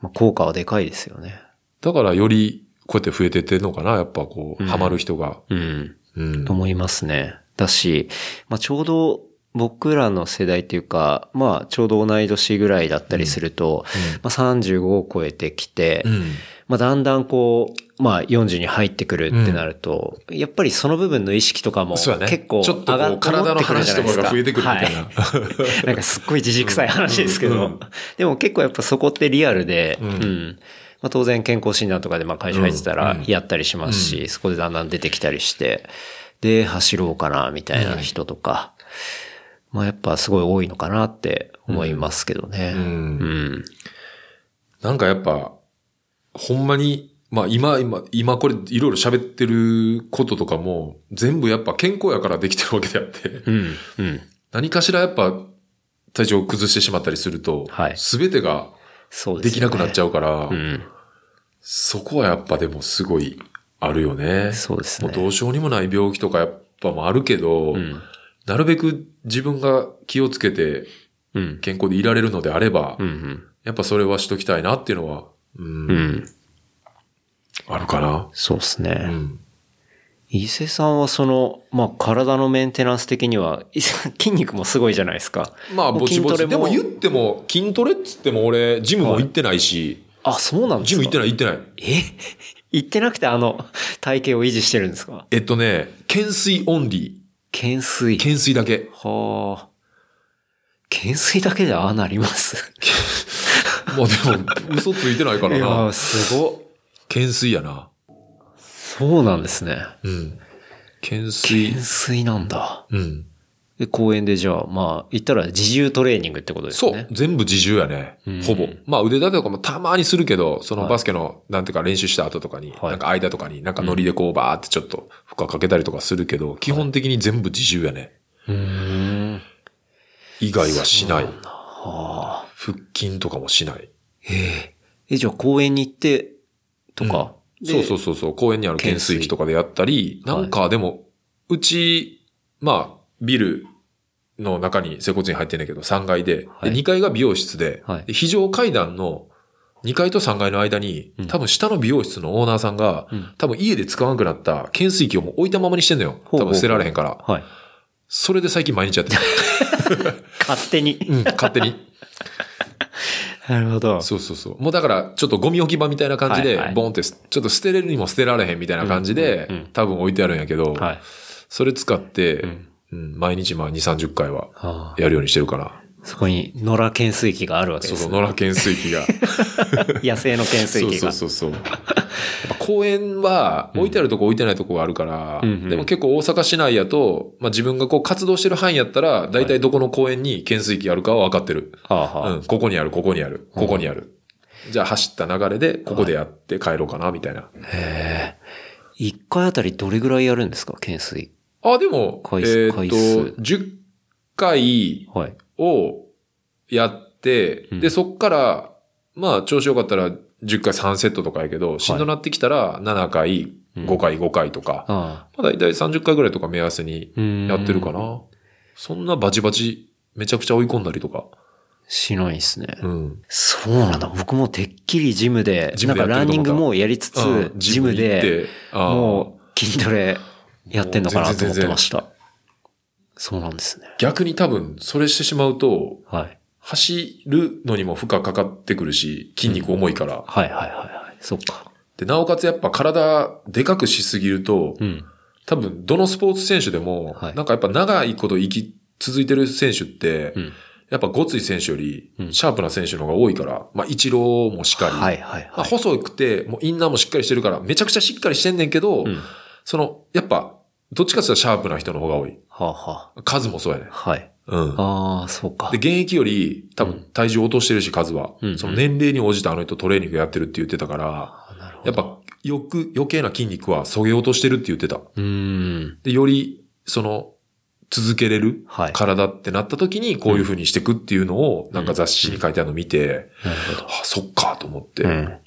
まあ、効果はでかいですよね。だからよりこうやって増えてってんのかな、やっぱこう、うんハマる人が。うん。うんと。思いますね。だし、まあ、ちょうど僕らの世代っていうか、まあ、ちょうど同い年ぐらいだったりすると、まあ、35を超えてきて、うん。まあ、だんだんこう、まあ、40に入ってくるってなると、やっぱりその部分の意識とかも。結構ちょっとこう、上がって体の話とかが増えてくるみたいな。はい。<laughs> なんかすっごい自くさい話ですけど、うんでも結構やっぱそこってリアルで、ううん。ん。まあ、当然健康診断とかでまあ会社入ってたらうん。やったりしますし、そこでだんだん出てきたりして、で、走ろうかな、みたいな人とか、まあやっぱすごい多いのかなって思いますけどね。うん。うん。なんかやっぱ、ほんまに、まあ今、今、今これいろいろ喋ってることとかも、全部やっぱ健康やからできてるわけであって、うん。うん。何かしらやっぱ体調を崩してしまったりすると、はいすべてがそうでね。ですきなくなっちゃうから、うん。そこはやっぱでもすごいあるよね。そうですねもう。どうしようにもない病気とかやっぱもあるけど、うん。なるべく自分が気をつけてうん。健康でいられるのであれば、うん。やっぱそれはしときたいなっていうのは、うんうん。あるかな？そうですね。うん。伊勢さんはその、まあ、体のメンテナンス的には、<laughs> 筋肉もすごいじゃないですか。まあ、ぼちぼち。でも言っても、筋トレっつっても俺、ジムも行ってないし、あ、そうなんですか？ジム行ってない行ってない。え？<laughs> 行ってなくてあの、体型を維持してるんですか？えっとね、懸垂オンリ懸垂ー。。懸垂だけ。はあ。懸垂だけでああなります。<laughs> まあでも、嘘ついてないからいやー、な。すごっ。懸垂やな。そうなんですね。うん。懸垂懸。垂なんだ。うん。で、公園でじゃあ、まあ、言ったら自重トレーニングってことですね。そう。全部自重やねうん。ほぼ。まあ腕立てとかもたまにするけど、そのはいバスケの、なんていうか練習した後とかに、はいなんか間とかに、なんかノリでこうバーってちょっと負荷かけたりとかするけど、基本的に全部自重やね。うーん。以外はしない。はあ。腹筋とかもしない。ええ。え、じゃあ公園に行って、とか？そうそうそうそう、公園にある懸垂器とかでやったり、はいなんかでも、うち、まあ、ビルの中に整骨院入ってんだけど、3階で、はいで2階が美容室で、はいで非常階段の2階と3階の間に、うん多分下の美容室のオーナーさんが、うん多分家で使わなくなった懸垂器を置いたままにしてんのよ。ほうほう多分捨てられへんから。はい。それで最近毎日やってる。<laughs> 勝手に。うん、勝手に。<laughs> なるほど。そうそうそう。もうだから、ちょっとゴミ置き場みたいな感じで、はいはいボンってす、ちょっと捨てれるにも捨てられへんみたいな感じで、うんうんうん多分置いてあるんやけど、はい。それ使って、んうん毎日まあ2、30回はやるようにしてるから。そこに野良懸垂器があるわけです、そうそう、ね。野良懸垂器が。<laughs> 野生の懸垂器が。そうそうそうそう。やっぱ公園は置いてあるとこ置いてないとこがあるから、うんうんでも結構大阪市内やと、まあ自分がこう活動してる範囲やったら、大体どこの公園に懸垂器あるかは分かってる。はあ、はあうん、ここにある、ここにある、ここにある。じゃあ走った流れで、ここでやって帰ろうかな、みたいな。へえ。一回あたりどれぐらいやるんですか懸垂？あ、でも、回数えーっと回数、10回はい。をやって、うんで、そっから、まあ、調子よかったら10回3セットとかやけど、しんどなってきたら7回、うん5回、5回とか、ああ。まあ大体30回ぐらいとか目安にうんやってるかな。そんなバチバチ、めちゃくちゃ追い込んだりとか。しないですね。うん。そうなんだ。僕もてっきりジムで、ジムでなんかランニングもやりつつ、うんジムでもう筋トレやってんのかなと思ってました。そうなんですね。逆に多分、それしてしまうと、はい。走るのにも負荷かかってくるし、筋肉重いから。はいはいはいはい。そっか。で、なおかつやっぱ体でかくしすぎると、うん。多分、どのスポーツ選手でも、はいなんかやっぱ長いこと生き続いてる選手って、うん。やっぱごつい選手よりう、んシャープな選手の方が多いから、まあ、一郎もしっかり、はいはいまあ、はい。細くて、もうインナーもしっかりしてるから、めちゃくちゃしっかりしてんねんけど、うん。その、やっぱ、どっちかっていうとシャープな人の方が多い。はあは数もそうやね。あ。はい。うん。ああ、そうかで、。現役より多うん分体重落としてるし、数は。うんその年齢に応じてあの人トレーニングやってるって言ってたから、あなるほど。やっぱ、よく、余計な筋肉は削げ落としてるって言ってた。うーん。で、より、その、続けれるはい体ってなった時にこういう風にしていくっていうのを、なんか雑誌に書いてあるのを見て、なるほど。あ、そっかと思って。うん。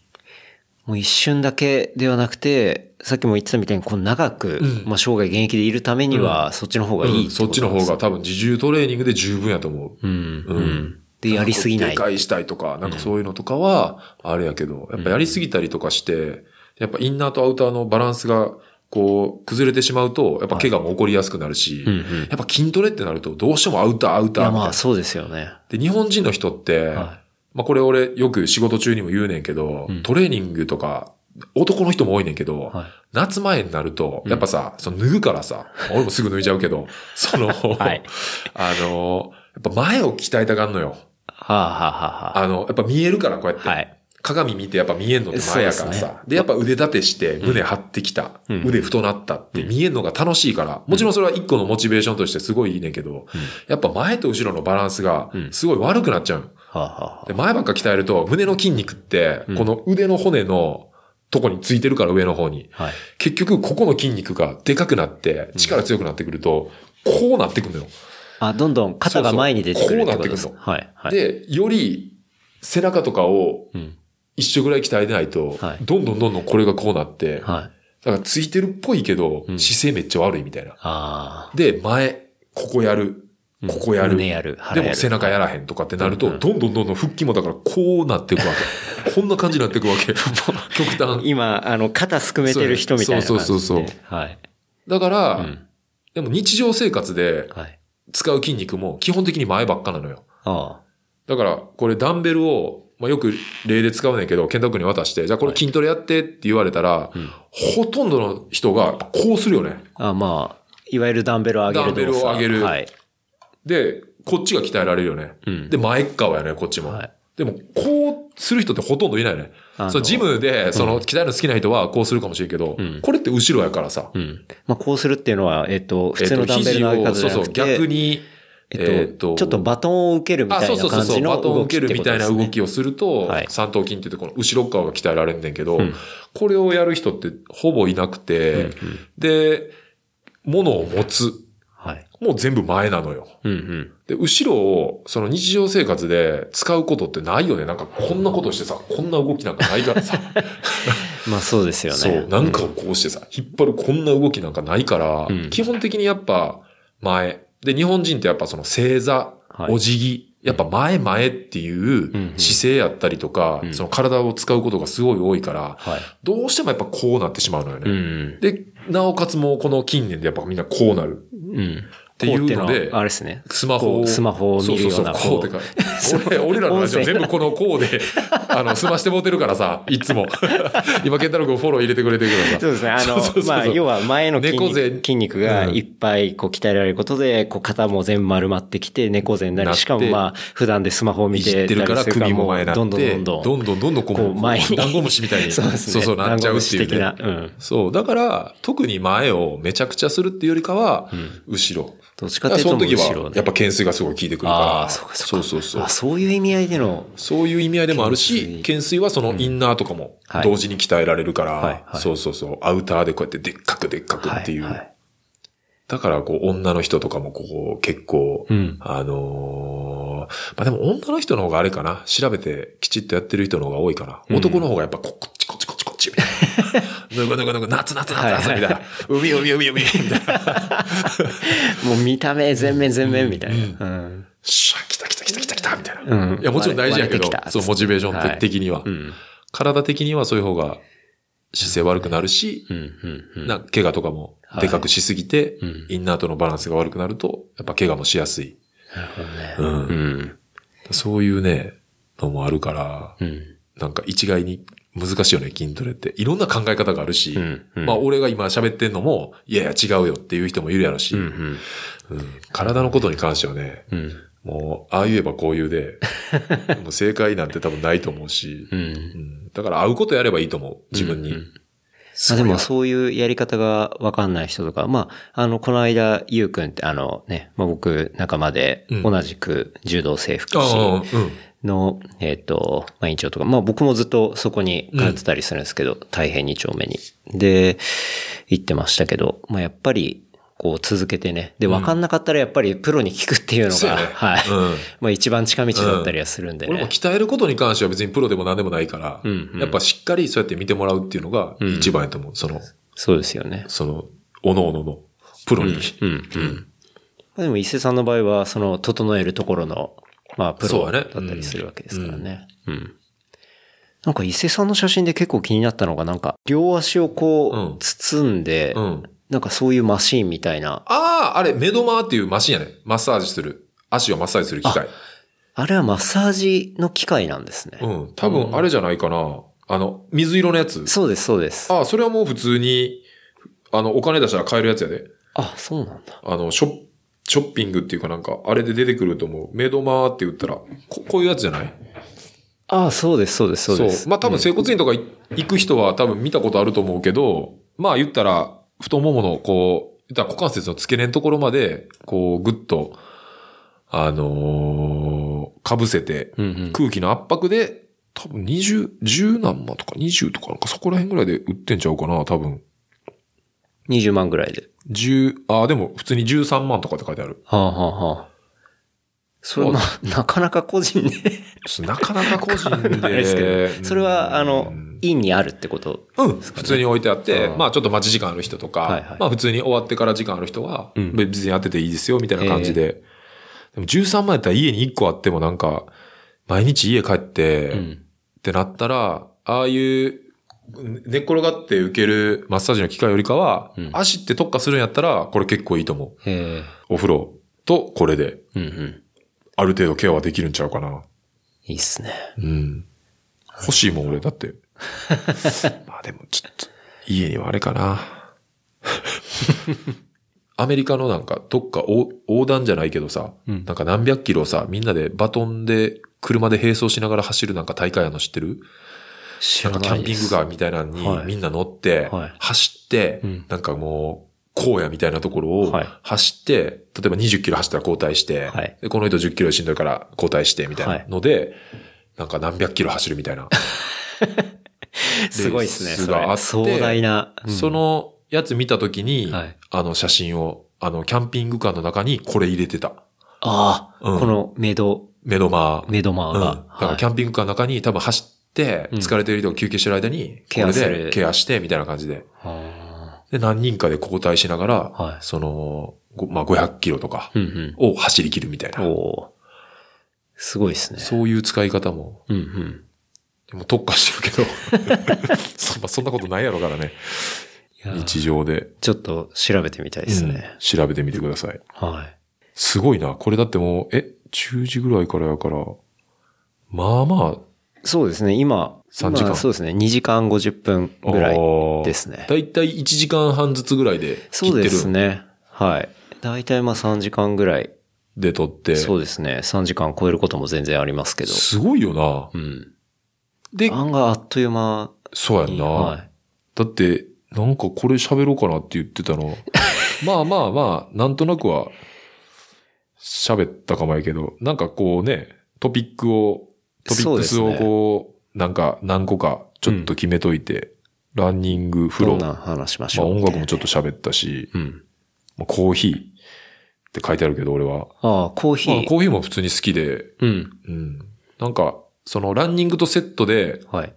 もう一瞬だけではなくて、さっきも言ってたみたいに、こう長く、うんまあ生涯現役でいるためには、そっちの方がいいうんそっちの方が多分自重トレーニングで十分やと思う。うん。ううんん。で、やりすぎない。でかいしたいとか、なんかそういうのとかは、あれやけど、やっぱやりすぎたりとかして、やっぱインナーとアウターのバランスが、こう、崩れてしまうと、やっぱ怪我も起こりやすくなるし、うんうん。やっぱ筋トレってなると、どうしてもアウター、アウいや、ターいなまあ。そうですよね。で、日本人の人って、はまあこれ俺よく仕事中にも言うねんけど、うんトレーニングとか、男の人も多いねんけど、はい。夏前になると、やっぱさ、その脱ぐからさ、俺もすぐ脱いじゃうけど、<laughs> その、はいあの、やっぱ前を鍛えたがんのよ。はあ、はあはあはあの、やっぱ見えるからこうやって。あ、はい。鏡見てやっぱ見えんのって前やからさ。ですねでやっぱ腕立てして胸張ってきた。うん腕太なったって見えんのが楽しいから。もちろんそれは一個のモチベーションとしてすごいいいねんけど、やっぱ前と後ろのバランスがうんすごい悪くなっちゃう。はあ、はあで、前ばっか鍛えると胸の筋肉ってうん、この腕の骨のとこについてるから上の方に。はい。結局ここの筋肉がでかくなって力強くなってくると、こうなってくるのよ。あ、どんどん肩が前に出てくるってここうなってくるのはい。はい。で、より背中とかをうん。一緒ぐらい鍛えてないとはい、どんどんどんどんこれがこうなって、はい。だからついてるっぽいけどう、ん姿勢めっちゃ悪いみたいな。ああ。で、前、ここやる。うんここやる。胸やる腹でも背中やらへんとかってなると、うんどんどんどんどん腹筋もだからこうなっていくわけ。<laughs> こんな感じになっていくわけ。<laughs> 極端。今、あの、肩すくめてる人みたいな感じで。そうそうそうそうはい。だから、うん。でも日常生活ではい。使う筋肉も基本的に前ばっかなのよ。あだから、これダンベルを、まあ、よく例で使うねんけど、ケンタックに渡して、じゃあこれ筋トレやってって言われたら。ほとんどの人がこうするよね。あまあ、いわゆるダンベルを上げる。ダンベルを上げるはい。で、こっちが鍛えられるよね。うん。で、前っ側やね、こっちも。はい。でも、こうする人ってほとんどいないね。そう、ジムで、その、鍛えるの好きな人はこうするかもしれんけど、うんこれって後ろやからさ。うん。まあ、こうするっていうのは、えっと、普通のえっとダンベルの上げ方じゃなくて、肘をそうそう、逆に、えっと、ちょっとバトンを受けるみあ、たそそうそうそう、いうな感じのバトンを受けるみたいな動。きをすると、はい三頭筋って言ってこの後ろ側が鍛えられんねんけど、うんこれをやる人ってほぼいなくて、で、物を持つ。はい。もう全部前なのよ。うんうん。で、後ろを、その日常生活で使うことってないよね。なんかこんなことしてさ、こんな動きなんかないからさ。<laughs> まあそうですよね。そう、なんかをこうしてさ、引っ張るこんな動きなんかないから、うん基本的にやっぱ前。で、日本人ってやっぱその正座、はいお辞儀、やっぱ前前っていんううん姿勢やったりとか、うんその体を使うことがすごい多いから、はい。どうしてもやっぱこうなってしまうのよね。うん。で、なおかつもうこの近年でやっぱみんなこうなる。うん。ていうのであれですね。スマホを。スマホを見るようなそうそうそう、こうってか。俺、俺らのラジオ音声全部このこうで、<laughs> あの、済ましてもうてるからさ、いつも。<laughs> 今、ケンタロウ君フォロー入れてくれてるけどさ。そうですね。あそうそうそうの、まあ、要は前の筋肉筋肉がうんいっぱいこう鍛えられることで、こう肩も全部丸まってきて猫背になり、しかもまあ、普段でスマホを見てってるから首も前になって、どんどんどんどん。どんどんどんどんこう、前にダンゴムシみたいに、<laughs> そうですね。そうそうなっちゃうっていう、ね。うん。そう。だから、特に前をめちゃくちゃするっていうよりかは、後ろ。どっちかっていうとその時は、やっぱ懸垂がすごい効いてくるから。そうかそうか。そうそうそう。いう意味合いでの、そういう意味合いでもあるし、懸垂。はそのインナーとかもはい。同時に鍛えられるから、そうそうそう、アウターでこうやってでっかくでっかくっていう。だからこう女の人とかもこう結構、うん。あのーまあでも女の人の方があれかな、調べてきちっとやってる人の方が多いかな。うん。男の方がやっぱここっちこっちこっちぬぐぬぐぬぐ、夏夏夏夏みたいな。海海海海みたいな。もう見た目全面全面みたいな。うん。シャー来た来た来た来た来たみたいな。うんいや、もちろん大事やけどそう、モチベーショはいン的には。うん。体的にはそういう方が姿勢悪くなるし。な、怪我とかもでかくしすぎて、うんインナーとのバランスが悪くなると、やっぱ怪我もしやすい。なるほどね。うんうん。そういうね、のもあるから、うん。なんか一概に難しいよね、筋トレって。いろんな考え方があるし、うんうんまあ俺が今喋ってんのも、いやいや違うよっていう人もいるやろし、うん。うん体のことに関してはね、うん。もう、ああ言えばこう言うで、<laughs> もう正解なんて多分ないと思うし、うん。うんだから会うことやればいいと思う、自分に。うんまあでもそういうやり方がわかんない人とか、まあ、あの、この間、ゆうくんってあのね、まあ僕仲間でうん同じく柔道整復ああ、師うん。の、えっ、と、まあ委員長とか、まあ僕もずっとそこに通ってたりするんですけど、大変二丁目に。で、行ってましたけど、まあやっぱり、こう続けてね。で、わかんなかったらやっぱりプロに聞くっていうのが、そうやねはい。うんまあ一番近道だったりはするんでね。俺も鍛えることに関しては別にプロでも何でもないから、うんうんやっぱしっかりそうやって見てもらうっていうのが一番やと思う。その、そうですよね。その、おのおののプロに。うん、うん。まあでも伊勢さんの場合は、その、整えるところの、まあ、プロだったりするわけですからね。うん。なんか伊勢さんの写真で結構気になったのが、なんか、両足をこう包んで、うん。なんかそういうマシーンみたいな。ああ、あれ、メドマーっていうマシンやね。マッサージする。足をマッサージする機械。あれはマッサージの機械なんですね。うん。多分、あれじゃないかな。あの、水色のやつ。そうです、そうです。ああ、それはもう普通に、あの、お金出したら買えるやつやで。あ、そうなんだ。あの、ショッ、ショッピングっていうかなんか、あれで出てくると思う。メドマーって言ったら、ここういうやつじゃない？あ、そうです、そうです、そうです。まあ多分整骨院とかい行く人は多分見たことあると思うけど、まあ言ったら、太もものこう、言ったら股関節の付け根のところまで、こう、ぐっと、あのー、かぶせて。空気の圧迫で、多分20、10何万とか20とかなんかそこら辺ぐらいで売ってんちゃうかな、多分。20万ぐらいで。10、ああ、でも普通に13万とかって書いてある。はあ、はあはあ、それまあ、<laughs> なかなか個人で <laughs> なかなか個人あれですけで。ど、それは、あのうん、院にあるってことうん。普通に置いてあって、うんまあちょっと待ち時間ある人とか、はいはいまあ普通に終わってから時間ある人は、うん別に当てていいですよ、みたいな感じで。でも13万やったら家に1個あってもなんか、毎日家帰って、うん。ってなったら、ああいう寝っ転がって受けるマッサージの機械よりかは、うん足って特化するんやったら、これ結構いいと思う。お風呂とこれで、うんうん。ある程度ケアはできるんちゃうかな。いいっすね。うん。欲しいもん、俺。だって。<laughs> まあでも、ちょっと、家にはあれかな。アメリカのなんか、どっか横横断じゃないけどさ、うんなんか何百キロさ、みんなでバトンで車で並走しながら走るなんか大会あるの知ってる？知なんかキャンピングカーみたいなのにはいみんな乗ってはい、走ってうん、なんかもう、荒野みたいなところをはい走って、例えば20キロ走ったら交代して、この人10キロしんどいから交代してみたいなので、なんか何百キロ走るみたいな。<laughs> すごいっすね。それ壮大な。うんそ、のやつ見たときに、はいあの写真を、あの、キャンピングカーの中にこれ入れてた。ああ、うんこのメド、目の間。メドマーうん。だが。からキャンピングカーの中に多分走って、うん疲れてる人が休憩してる間に、ケアするこれでケアして、みたいな感じで。あで、何人かで交代しながら、はいその、ごまあ、500キロとかを走り切るみたいうん。な。おーすごいですね。そういう使い方も、うんうん。でも特化してるけど、<laughs> そ <laughs> まあそんなことないやろからね。日常で。ちょっと調べてみたいですね。うん調べてみてください。はい。すごいな。これだってもう、え、10時ぐらいからやから、まあまあ、そうですね、今、3時間今そうですね、2時間50分ぐらいですね。だいたい1時間半ずつぐらいで切ってる。そうですね。はい。だいたいまあ3時間ぐらい。で撮って。そうですね。3時間超えることも全然ありますけど。すごいよな。うん。で、案外あっという間に。そうやんな。はい。だって、なんかこれ喋ろうかなって言ってたの。<laughs> まあまあまあ、なんとなくは喋ったかもやけど、なんかこうね、トピックを、トピックスをこう、なんか何個かちょっと決めといて、ランニング、風呂、なまあ話しましょう。音楽もちょっと喋ったし、うん。まあコーヒーって書いてあるけど俺は。ああ、コーヒー。まあコーヒーも普通に好きで、うん。うん。なんか、そのランニングとセットではい。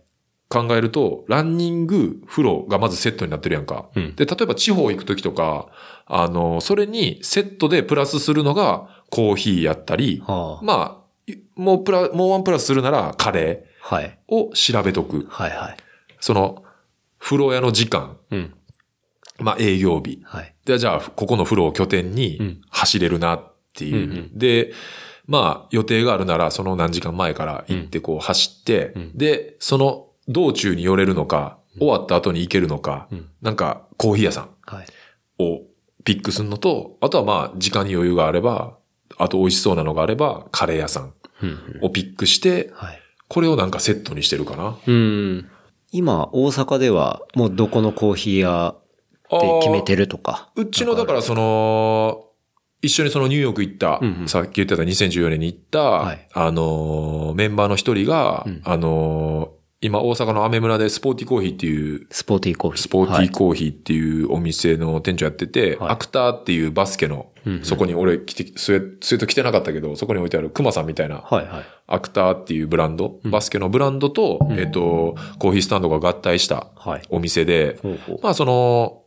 考えると、ランニング、風呂がまずセットになってるやんか。うん。で、例えば地方行くときとか、あの、それにセットでプラスするのがコーヒーやったり、はあ。まあ、もうプラ、もうワンプラスするならカレはい。ーを調べとく。はいはい。その、風呂屋の時間、うん。まあ営業日。はい。で、じゃあ、ここの風呂を拠点うんに走れるなっていう。うんうんで、まあ、予定があるなら、その何時間前から行ってこう走って、うんで、その道中に寄れるのか、終わった後に行けるのか、うんなんかコーヒー屋さんはい。をピックするのと、あとはまあ、時間に余裕があれば、あと美味しそうなのがあれば、カレー屋さん。をピックして、はい。これをなんかセットにしてるかな。うん。今、大阪では、もうどこのコーヒー屋って決めてるとか？うちの、だからその、一緒にそのニューヨーク行った、うんうんさっき言ってた2014年に行った、はいあのーメンバーの一人が、うんあのー今大阪のアメ村でスポーティーコーヒーっていう、スポーティーコーヒー。スポーティはいーコーヒーっていうお店の店長やってて、はいアクターっていうバスケの、うんうんそこに俺着て、スウェット着てなかったけど、そこに置いてあるクマさんみたいな、はいはい。アクターっていうブランド、うんバスケのブランドと、うんえっと、コーヒースタンドが合体したはい。お店で、ほうほう。まあその、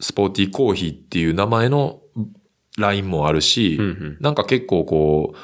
スポーティーコーヒーっていう名前のラインもあるし、うんうん。なんか結構こう、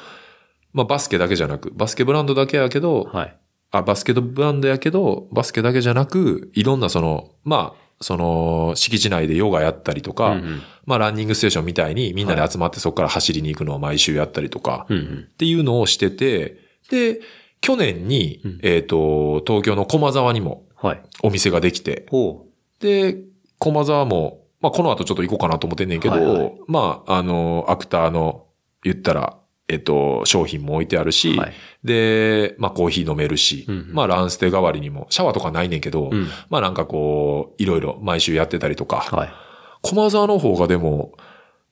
まあバスケだけじゃなく、バスケブランドだけやけど、はい。あ、バスケットブランドやけど、バスケだけじゃなく、いろんなその、まあ、その、敷地内でヨガやったりとか、うんうん。まあランニングステーションみたいにみんなで集まってそこから走りに行くのを毎週やったりとか。っていうのをしてて、で、去年に、うん。えっ、と、東京の駒沢にもはい。お店ができて、ほで、駒沢も、まあ、この後ちょっと行こうかなと思ってんねんけど、はいはい。まあ、あの、アクターの、言ったら、えっと、商品も置いてあるう。し、はい。で、まあ、コーヒー飲めるし、うんうんまあ、ランステ代わりにも、シャワーとかないねんけど、うん。まあ、なんかこう、いろいろ毎週やってたりとか、はい。駒沢の方がでも、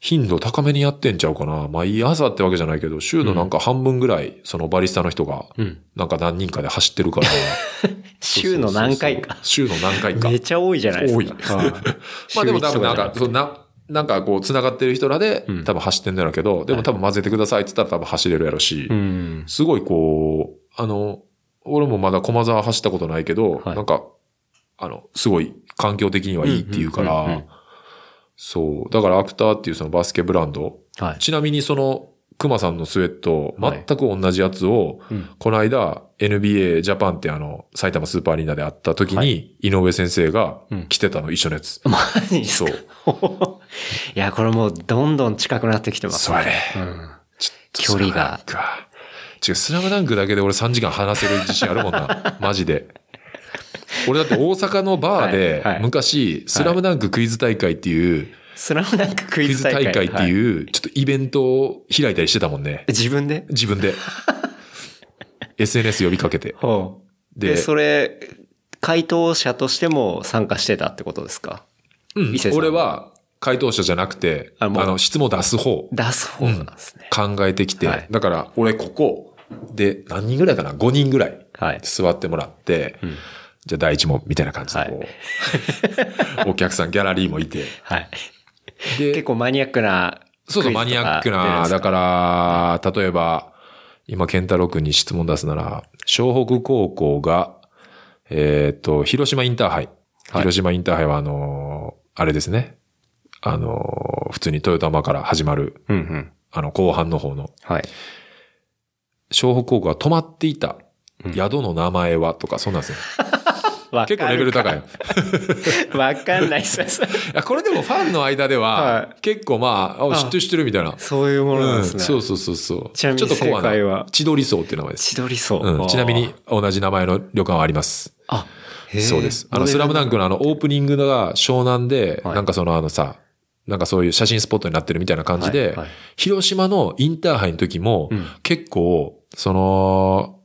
頻度高めにやってんちゃうかな。毎朝ってわけじゃないけど、週のなんか半分ぐらい、そのバリスタの人が、うん。なんか何人かで走ってるから。<laughs> 週の何回か。週の何回か。めちゃ多いじゃないですか。多いはい <laughs> まあでも多分なんか、そんな、なんかこう、繋がってる人らでうん、多分走ってんだろうけど、でも多分混ぜてくださいって言ったら多分走れるやろしう、ん。すごいこう、あの、俺もまだ駒沢走ったことないけど、はいなんか、あの、すごい環境的にはいいっていうかうんうんうんうんら、そう。だからアクターっていうそのバスケブランド、はい。ちなみにその、熊さんのスウェット、はい全く同じやつを、うんこの間 NBA ジャパンってあの、埼玉スーパーアリーナで会った時に、は井上先生がうん着てたの一緒のやつ。マジですそかう。<laughs> いや、これもうどんどん近くなってきてますそうやね。うん。ちょっと距離が違う、スラムダンクだけで俺3時間話せる自信あるもんな。<laughs> マジで。俺だって大阪のバーはいではい、昔、スラムダンククイズ大会っていう、スラムダンクククイズイズ大会。大会ってはいう、ちょっとイベントを開いたりしてたもんね。自分で？自分で。<laughs> SNS 呼びかけて。で、でそれ、回答者としても参加してたってことですか？うん俺は回答者じゃなくて、あの、質問出す方出す方なんですね。考えてきて、はいだから俺ここで何人ぐらいかな ?5 人ぐらいはい。座ってもらって、うんじゃあ第一問みたいな感じでこう、<laughs> お客さん、ギャラリーもいて。はい。で結構マニアックな。そうそう、マニアックな、だから、例えば、今、健太郎くんに質問出すなら、湘北高校が、えっ、と、広島インターハイ。はい広島インターハイは、あのーあれですね。あのー普通にトヨタマから始まる、うんうん。あの、後半の方の、はい。湘北高校が泊まっていた宿の名前はとか、そんなんですよ。<laughs> 結構レベル高い。い <laughs> わかんないっす。や、これでもファンの間では、は結構まあ、あ知ってる知ってるみたいな。そういうものなんですね。うんそうそうそうそう。ちなみにちょっとコア正解は？な。千鳥荘っていう名前です。千鳥そう。うん、ちなみに、同じ名前の旅館はあります。あ、そうです。あの、スラムダンクのあの、オープニングが湘南で、はいなんかそのあのさ、なんかそういう写真スポットになってるみたいな感じで、はいはい広島のインターハイの時も、うん結構、その、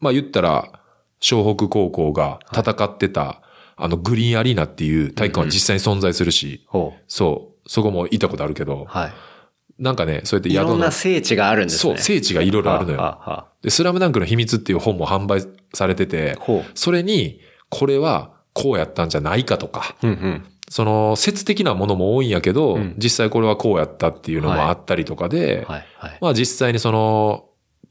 まあ言ったら、湘北高校が戦ってた、あの、グリーンアリーナっていう体育館は実際に存在するし、ほう。そう、そこも行ったことあるけど、はい。なんかね、そうやって宿のいろんな、聖地があるんですそう、ね。聖地がいろいろあるのよ。はあはあで、スラムダンクの秘密っていう本も販売されてて、ほそれに、これはこうやったんじゃないかとか、う。うんうん。その説的なものも多いんやけど、うん実際これはこうやったっていうのもあったりとかで、はいはい。まあ実際にその、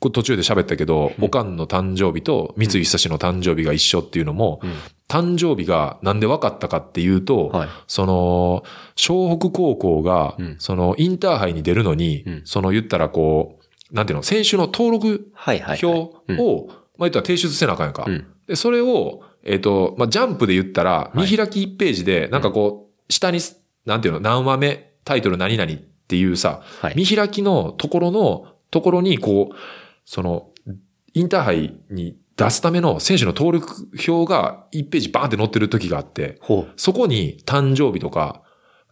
途中で喋ったけど、おかんの誕生日と三井久志の誕生日が一緒っていうのも、うん。誕生日がなんで分かったかっていうと、はい。その、湘北高校が、うん。そのインターハイに出るのに、うん。その言ったらこう、なんていうの、選手の登録。表を、まあ言ったら提出せなあかんやんか。うん。で、それを、えっ、と、まあ、ジャンプで言ったら、見開き1ページで、なんかこう、下に、なんていうの、何話目、タイトル何々っていうさ、はい。見開きのところの、ところに、こう、その、インターハイに出すための選手の登録表が1ページバーンって載ってる時があって。そこに誕生日とか、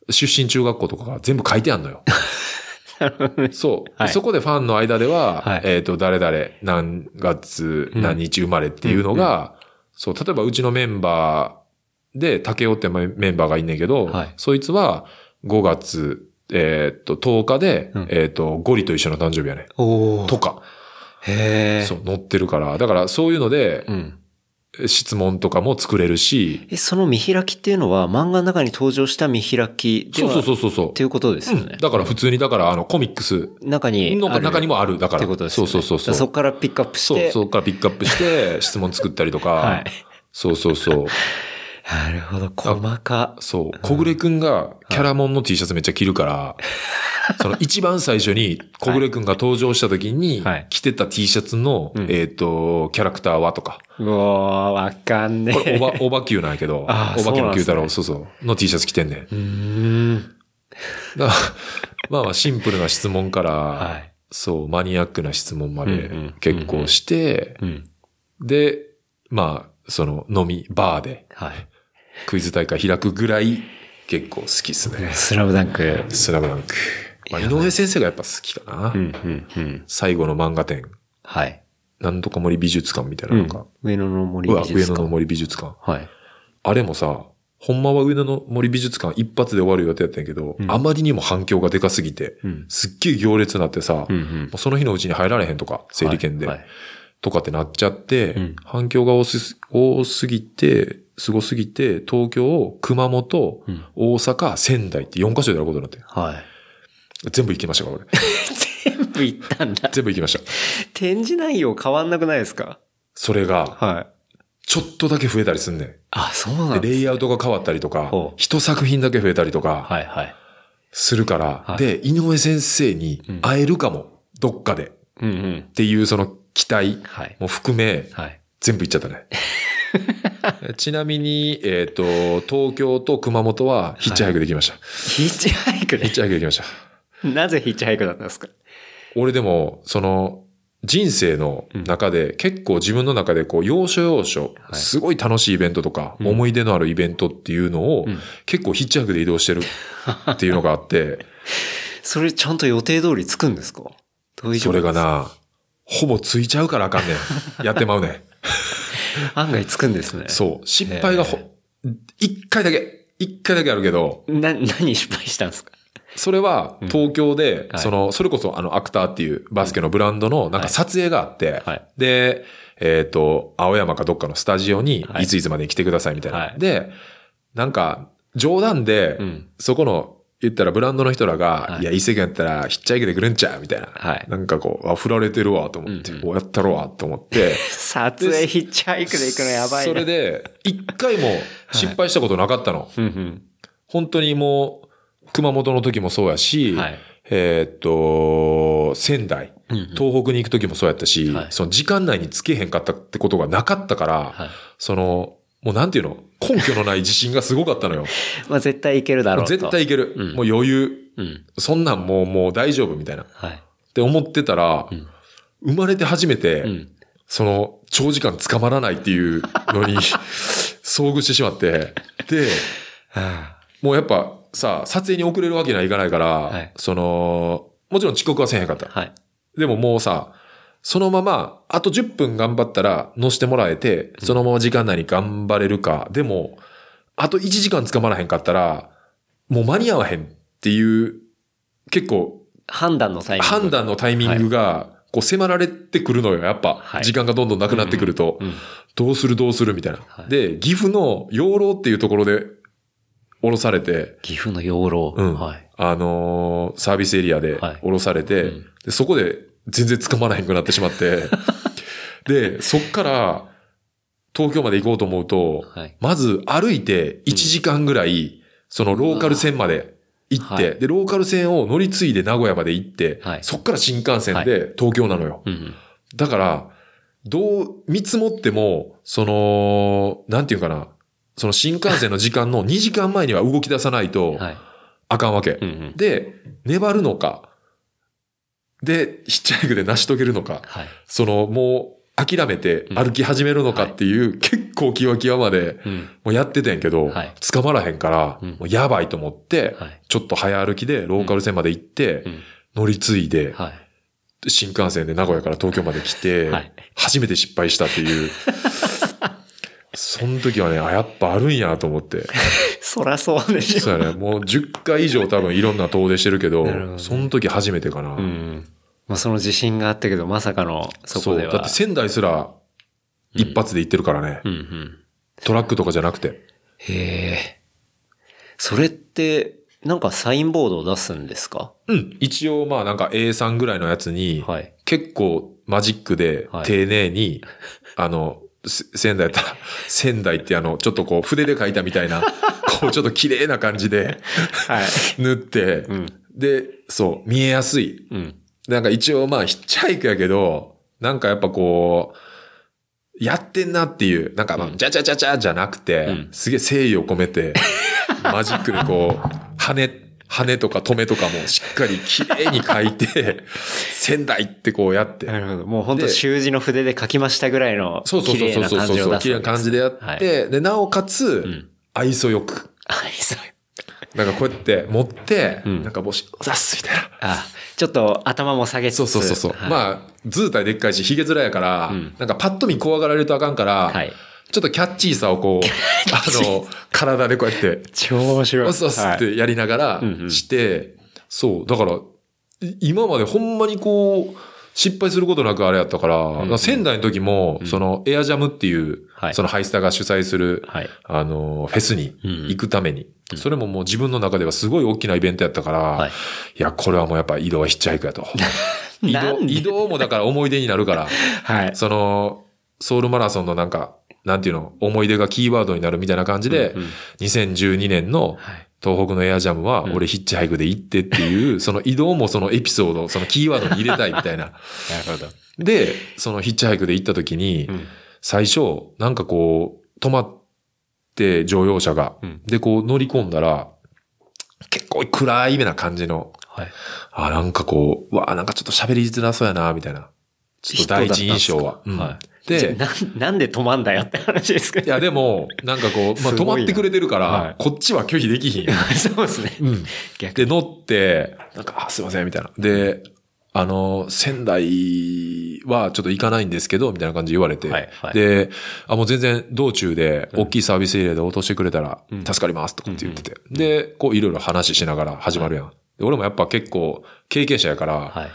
出身中学校とかが全部書いてあんのよ。<laughs> そう、はい。そこでファンの間では、はい。えっ、と、誰々、何月、何日生まれっていうのが、そう、例えばうちのメンバーで、竹雄ってメンバーがいんねんけど、はい。そいつは5月、えっ、と、10日で、うん。えっ、と、ゴリと一緒の誕生日やね。おとか、へえ。そう、載ってるから。だからそういうので、うん。質問とかも作れるし、え、その見開きっていうのは漫画の中に登場した見開きでそうはそうそうそうそうっていうことですよね。だから普通に、だからあの、コミックス中に。中にもある。だから。ってことですよね。そうそうそうそこからピックアップしそう、て。そこからピックアップして、質問作ったりとか、<laughs> はい。そうそうそう。なるほど、細か。そう。小暮くんがキャラモンの T シャツめっちゃ着るから、その一番最初に小暮くんが登場した時にはい着てた T シャツの、うんえっ、と、キャラクターはとか。うわーわかんねこれ、え。おば、おばきゅうなんやけど、おばきゅうの九太郎、そうそうそう、の T シャツ着てんねん。うーん。まあまあシンプルな質問から、はい。そう、マニアックな質問までうんうん結構して、うん。で、まあ、その飲み、バーではい。クイズ大会開くぐらい結構好きっすね。スラムダンク。スラムダンク。まあ、井上先生がやっぱ好きかな。うん、うん、うん。最後の漫画展。はい。なんとか森美術館みたいなのが。上野の森美術館。上野の森美術館。はい。あれもさ、ほんまは上野の森美術館一発で終わる予定やったんやけど、うんあまりにも反響がでかすぎて、うん。すっげえ行列になってさ、うん、う。んその日のうちに入られへんとか、整理券で、はい。とかってなっちゃって、うん反響が多す多すぎて、すごすぎて、東京、熊本、うん大阪、仙台って4カ所でやることになって。はい。全部行きましたから、俺。全部行ったんだ。全部行きました。展示内容変わんなくないですか？それが、はい。ちょっとだけ増えたりすんねん。あ、そうなんで、レイアウトが変わったりとかほう、一作品だけ増えたりとか、はい、はい。するから、はいで、井上先生にうん会えるかも。どっかでうんうんっ。ていうその期待はい。も含め、はい。全部行っちゃったね。<laughs> <laughs> ちなみに、えっ、と、東京と熊本はヒッチハイクできました。ヒッチハイクで。ヒッチハイクできました。なぜヒッチハイクだったんですか？俺でも、その、人生の中で、結構自分の中でこう、要所要所、はいすごい楽しいイベントとか、うん思い出のあるイベントっていうのを、うん。結構ヒッチハイクで移動してるっていうのがあって、<laughs> それちゃんと予定通りつくんですか？それがな、ほぼついちゃうからあかんねん。やってまうねん。<laughs> 案外つくんですね。そう。失敗がほ、一回だけ、一回だけあるけど、な、何失敗したんですか？それは東京で、はい。その、それこそあの、アクターっていうバスケのブランドのなんか撮影があって、はい。で、えっ、と、青山かどっかのスタジオにはい。いついつまでに来てくださいみたいな。はい。で、なんか、冗談で、うん。そこの、言ったらブランドの人らが、はいい、や、一石やったらヒッチハイクで来るんちゃうみたいな。はいなんかこう、あ、振られてるわと思って、うんうんおやったろわと思って、撮影ヒッチハイクで行くのやばいな。それで、一回も失敗したことなかったの。うんうん。本当にもう、熊本の時もそうやし、はいえーっと、仙台、うんうん東北に行く時もそうやったし、はいその時間内につけへんかったってことがなかったから、はい。その、もうなんていうの？根拠のない自信がすごかったのよ。<laughs> まあ絶対いけるだろうと。絶対いける。うんもう余裕。うん。そんなんもう、もう大丈夫みたいな。っはい。て思ってたら、ん生まれて初めて、うん。その、長時間捕まらないっていうのに、<laughs> 遭遇してしまって、で、もうやっぱさ、撮影に遅れるわけにはいかないから、はいその、もちろん遅刻はせえへんかった。はい。でももうさ、そのまま、あと10分頑張ったら乗せてもらえて、そのまま時間内に頑張れるか。でも、あと1時間捕まらへんかったら、もう間に合わへんっていう、結構、判断のタイミング。判断のタイミングが、こう迫られてくるのよ、やっぱ。はい時間がどんどんなくなってくると。うん。どうするどうするみたいな。はいで、岐阜の養老っていうところで降ろされて、岐阜の養老。うんはい。あのーサービスエリアではい降ろされて、うんでそこで全然捕まらへんくなってしまって、<laughs> で、そっから東京まで行こうと思うと、はい。まず歩いて1時間ぐらい、そのローカル線まで行って、はいで、ローカル線を乗り継いで名古屋まで行って、はいそっから新幹線で東京なのよ。うん。だから、どう見積もっても、その、なんていうかな、その新幹線の時間の2時間前には動き出さないとはい。あかんわけ。うんうん。で、粘るのか、で、ヒッチハイクで成し遂げるのか、はい。その、もう諦めて歩き始めるのかっていう、結構キワキワまでうん。もうやってたんやけど、はい捕まらへんから、うんもうやばいと思って、はい。ちょっと早歩きでローカル線まで行って、うん。乗り継いで、はい。新幹線で名古屋から東京まで来て、はい初めて失敗したっていう。<laughs> その時はね、あ、やっぱあるんやと思って。<laughs> そらそうでしょ。そうやね。もう10回以上多分いろんな遠出してるけど、どねその時初めてかな。うん。まあその自信があったけど、まさかのそこでは。だって仙台すら一発で行ってるからね。うんうん。トラックとかじゃなくて。へえ。それって、なんかサインボードを出すんですか？うん。一応まあなんか A3 ぐらいのやつに、はい。結構マジックではい丁寧に、あの、せ仙台やったら、<laughs> 仙台ってあの、ちょっとこう筆で書いたみたいな、<laughs> こうちょっと綺麗な感じではい。<laughs> 塗って、うん。で、そう、見えやすい。うん。なんか一応まあヒッチハイクやけど、なんかやっぱこう、やってんなっていう、なんかまあ、じゃじゃじゃじゃじゃなくて、うんすげえ誠意を込めて、マジックでこう、羽、羽とか止めとかもしっかり綺麗に書いて、<laughs> 仙台ってこうやって。なるほど。もう本当で習字の筆で書きましたぐらいのそうそう綺そうそう綺麗な感じでやって、で、なおかつ、ん愛想よく。はい、そう。なんかこうやって持って、んなんか帽子、ザスみたいな。あ、ちょっと頭も下げつつ。そうそうそうそう。はい、まあ、図体でっかいし、髭面やから、んなんかパッと見怖がられるとあかんから、はい。ちょっとキャッチーさをこう、あの、体でこうやって、超面白い。オスオスってやりながらうんうん。して、そう、だから、い今までほんまにこう、失敗することなくあれやったから、うん仙台の時も、その、エアジャムっていう、はい。そのハイスタが主催する、はい。あの、フェスにうん行くために、それももう自分の中ではすごい大きなイベントやったから、はい。い、や、これはもうやっぱ移動はヒッチハイクやと。<laughs> 移動、移動もだから思い出になるから、<laughs> はい。その、ソウルマラソンのなんか、なんていうの、思い出がキーワードになるみたいな感じで、うんうん2012年の、はい。東北のエアジャムは俺ヒッチハイクで行ってっていう、<laughs> その移動もそのエピソード、そのキーワードに入れたいみたいな。<laughs> なるほど。で、そのヒッチハイクで行った時に、うん。最初、なんかこう、止まって乗用車が、うんで、こう乗り込んだら、結構暗いめな感じの、はい。あ、なんかこう、うわあなんかちょっと喋りづらそうやな、みたいな。ちょっと第一印象は。うんはい。で、な、なんで止まんだよって話ですかいやでも、なんかこう、<laughs> まあ止まってくれてるから、はいこっちは拒否できひん。<laughs> そうですね。うん。逆で、乗って、なんか、あ、すいません、みたいな。で、あの、仙台はちょっと行かないんですけど、みたいな感じで言われて。はいはいで、あ、もう全然道中で、大きいサービスエリアで落としてくれたらうん、助かります、とかって言ってて。で、こう、いろいろ話しながら始まるやん。で俺もやっぱ結構、経験者やから、はい。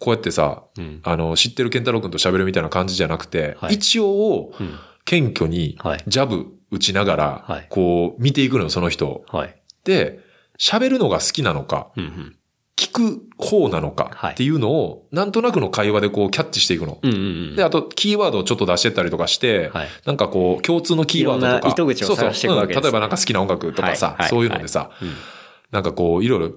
こうやってさ、うん。あの、知ってる健太郎くんと喋るみたいな感じじゃなくて、はい一応、うん。謙虚にはい、ジャブ打ちながら、はいこう、見ていくのよ、その人を。はい。で、喋るのが好きなのか、うんうん。聞く方なのはいかっていうのを、なんとなくの会話でこうキャッチしていくの。うんうんうん。で、あと、キーワードをちょっと出してったりとかして、はいなんかこう、共通のキーワードとか。糸口を探していくわけですねそうそううん例えばなんか好きな音楽とかさ、はいはいそういうのでさ、うんなんかこう、いろいろ、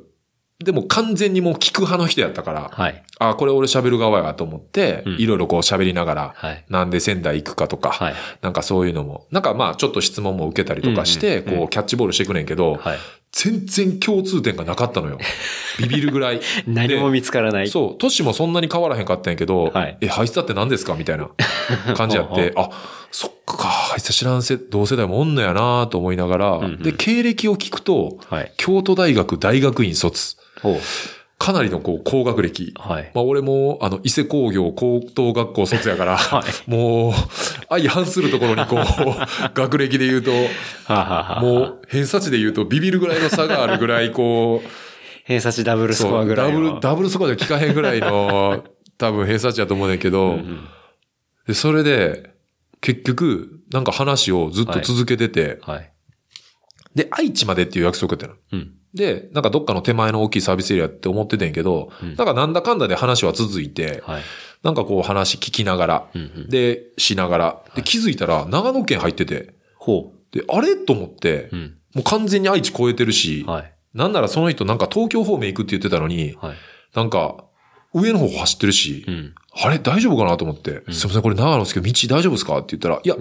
でも完全にもう聞く派の人やったから、はい。あ、これ俺喋る側やと思って、うんいろいろこう喋りながら、はい。なんで仙台行くかとか、はい。なんかそういうのも、なんかまあちょっと質問も受けたりとかして、こうキャッチボールしていくねんけど、はい。全然共通点がなかったのよ。<laughs> ビビるぐらい。何も見つからない。そう、都市もそんなに変わらへんかったんやけど、はいえ、ハイスタって何ですかみたいな <laughs> 感じやって、あ、そっか、ハイスタ知らんせ、同世代もおんのやなと思いながら、んうんで、経歴を聞くと、はい。京都大学大学院卒。かなりのこう、高学歴。はい。まあ俺も、あの、伊勢工業高等学校卒やから、<laughs> はいもう、相反するところにこう、<laughs> 学歴で言うと、もう、偏差値で言うとビビるぐらいの差があるぐらい、こう、偏差値ダブルスコアぐらいダブル、ダブルスコアで聞かへんぐらいの、<laughs> 多分偏差値やと思うねんけど、うんうんで、それで、結局、なんか話をずっと続けてて、はい。で、愛知までっていう約束やったの。うん。で、なんかどっかの手前の大きいサービスエリアって思っててんけど、うんなんかなんだかんだで話は続いて、はい。なんかこう話聞きながら、うんうん。で、しながら、で、気づいたら長野県入ってて、ほで、あれ？と思って、う。うん。もう完全に愛知超えてるし、はい。なんならその人なんか東京方面行くって言ってたのに、はい。なんか、上の方走ってるし、うん。あれ？大丈夫かなと思って、んすいません、これ長野ですけど、道大丈夫ですか？って言ったら、いや、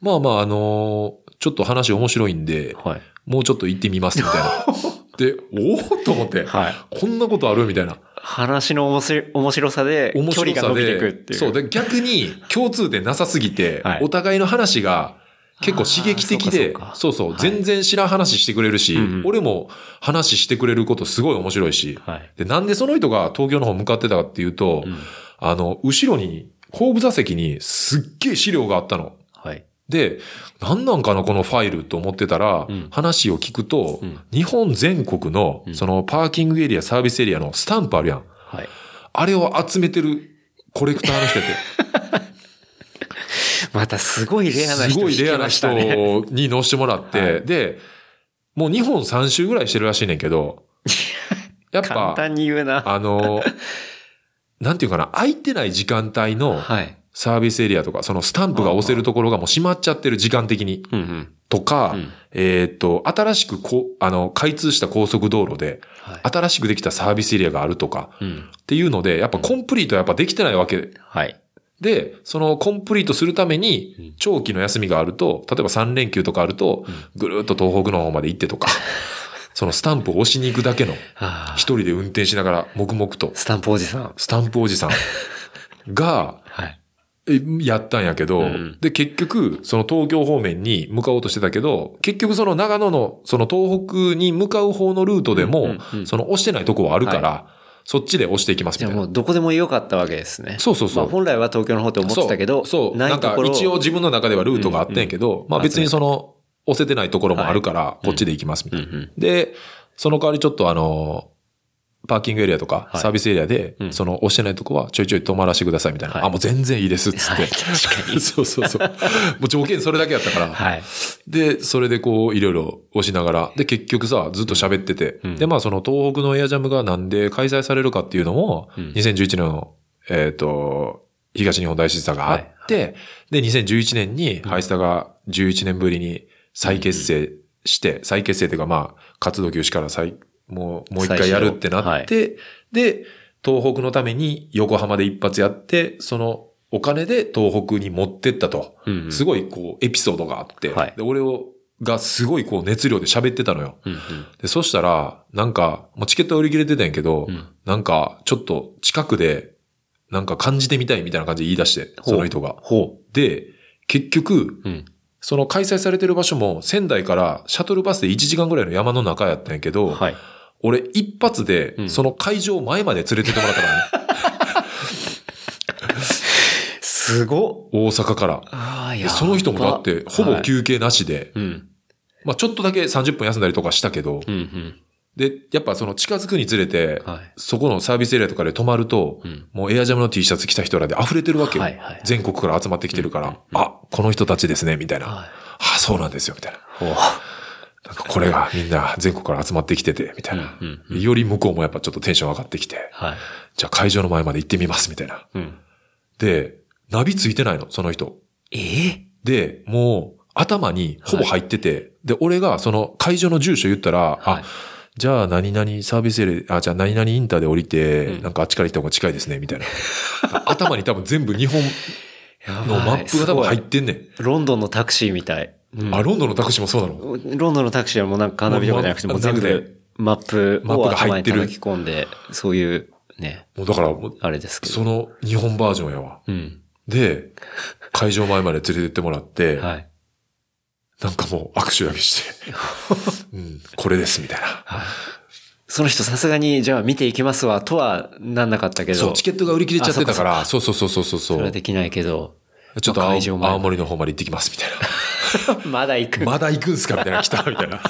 まあまあ、あのーちょっと話面白いんで、はい。もうちょっと行ってみます、みたいな。<laughs> で、おおと思って、はい。こんなことあるみたいな。話の面白面白さで、距面白さ離が伸びていくっでて、いう。そう、で、逆に共通点なさすぎて、はいお互いの話が結構刺激的でそうそうはい全然知らん話してくれるし、俺も話してくれることすごい面白いし、はい。で、なんでその人が東京の方向かってたかっていうと、うん。あの、後ろに、後部座席にすっげえ資料があったの。はい。で、何なんかなこのファイルと思ってたら、うん話を聞くと、うん日本全国のうんそのパーキングエリア、サービスエリアのスタンプあるやん。はい。あれを集めてるコレクターの人って、<laughs> またすごいレアな人すごいレアな人に乗してもらって、はいで、もう日本3周ぐらいしてるらしいねんけど、<laughs> やっ簡ぱ、単に言うな。あの、なんていうかな、空いてない時間帯のはい。サービスエリアとか、そのスタンプが押せるところがもう閉まっちゃってる時間的に。とか、うんえっ、と、新しくこう、あの、開通した高速道路で、はい。新しくできたサービスエリアがあるとか、うん。っていうので、やっぱコンプリートはやっぱできてないわけはい。で、そのコンプリートするためうんに、長期の休みがあると、例えば3連休とかあると、ぐるーっと東北の方まで行ってとか、<laughs> そのスタンプを押しに行くだけの、一人で運転しながら、黙々と、スタンプおじさん。スタンプおじさんが、<laughs> やったんやけど、うんで、結局、その東京方面に向かおうとしてたけど、結局その長野の、その東北に向かう方のルートでも、うんうんうん。その押してないとこはあるから、そっちで押していきますみたいな。もうどこでも良かったわけですね。そうそうそう。まあ本来は東京の方って思ってたけど、そう、なんか一応自分の中ではルートがあったんやけど、まあ別にその、押せてないところもあるから、こっちで行きますみたいな。うんうんで、その代わりちょっとあの、パーキングエリアとか、はい。サービスエリアで、うん。その押してないとこはちょいちょい止まらせてくださいみたいな。はい。あ、もう全然いいですっつって。はい。確かに。<laughs> そうそうそう。もう条件それだけやったから。はい。で、それでこう、いろいろ押しながら、で、結局さ、ずっと喋ってて、うん。で、まあその東北のエアジャムがなんで開催されるかっていうのも、うん。2011年の、えっ、と、東日本大震災があって、で、2011年にハイスタが11年ぶりに再結成して、再結成っていうかまあ、活動休止から再、もう、もう一回やるってなって、で、東北のために横浜で一発やって、そのお金で東北に持ってったと。うんうんすごいこう、エピソードがあって、はいで俺を、がすごいこう熱量で喋ってたのよ。うんうん。で、そしたら、なんか、もうチケットは売り切れてたんやけど、うんなんか、ちょっと近くで、なんか感じてみたいみたいな感じで言い出して、その人が。ほで、結局、う。うん。その開催されてる場所も仙台からシャトルバスで1時間ぐらいの山の中やったんやけど、はい。俺一発でうんその会場前まで連れてってもらったからね。すごっ大阪から。ああ、いでその人もだってほぼ休憩なしで、うん。まあちょっとだけ30分休んだりとかしたけど、うんうん。で、やっぱその近づくにつれて、はい。そこのサービスエリアとかで泊まると、うん。もうエアジャムの T シャツ着た人らで溢れてるわけよ。はいはい全国から集まってきてるから、あ、この人たちですね、みたいな。はい。あ、そうなんですよ、みたいな。なんかこれがみんな全国から集まってきてて、みたいな。うんうんより向こうもやっぱちょっとテンション上がってきて、はい。じゃあ会場の前まで行ってみます、みたいな。うん。で、ナビついてないの、その人。ええ？で、もう頭にほぼ入ってて、で、俺がその会場の住所言ったら、はいあ、じゃあ何々サービスエリア、あ、じゃあ何々インターで降りて、うんなんかあっちから行った方が近いですね、みたいな。頭に多分全部日本やのマップが多分入っすてんねん。<laughs> ロンドンのタクシーみたい。うんあ、ロンドンのタクシーもそうなのロンドンのタクシーはもうなんかカーナビとかじゃなくて、もう全部なくマップマップをが入ってる頭に叩き込んで、そういうね、もうだから、もうあれですけど。その日本バージョンやわ。うん。で、会場前まで連れてってもらって、はい。なんかもう握手だけして、<laughs> うん、これです、みたいな。その人さすがに、じゃあ見ていきますわ、とはなんなかったけど。そう、チケットが売り切れちゃってたから、あそうそうそうそうそうそう。それはできないけど。ちょっと青青森の方まで行ってきます、みたい <laughs> まだ行く。な。まだ行くんすかみたいな、来たみたいな。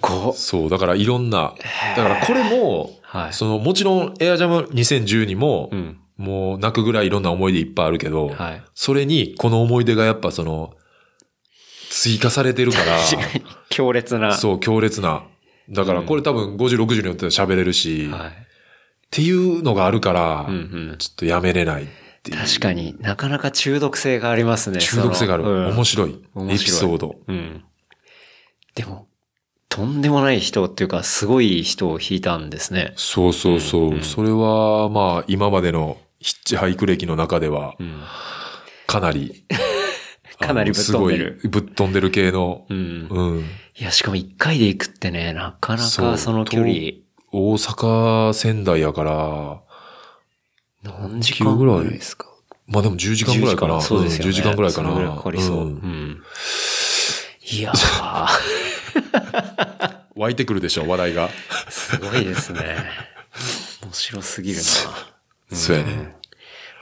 こそう、だからいろんな、だからこれも、はいその、もちろんエアジャム2012も、うん。もう泣くぐらいいろんな思い出いっぱいあるけど、はい。それにこの思い出がやっぱその、追加されてるから、<laughs> 強烈な。そう、強烈な。だからこれ多分50、60によっては喋れるし、っはい。ていうのがあるから、うんうん。ちょっとやめれないっていう。確かになかなか中毒性がありますね。中毒性がある。うん面白い。エピソード。うん。でも、とんでもない人っていうか、すごい人を引いたんですね。そうそうそう。うんうんそれは、まあ、今までのヒッチハイク歴の中ではう、ん。かなり、<laughs> かなりぶっ飛んでるあのすごいぶっ飛んでる系の、うん。うん。いや、しかも一回で行くってね、なかなかその距離、大阪、仙台やから、何時間ぐらいですかまあでも10時間ぐらいかな。10そうですよね。ん10時間ぐらいかな。かかりそう。ううんん。いやー、<laughs> 湧いてくるでしょ、話題が。すごいですね。面白すぎるな。<laughs> そうやね。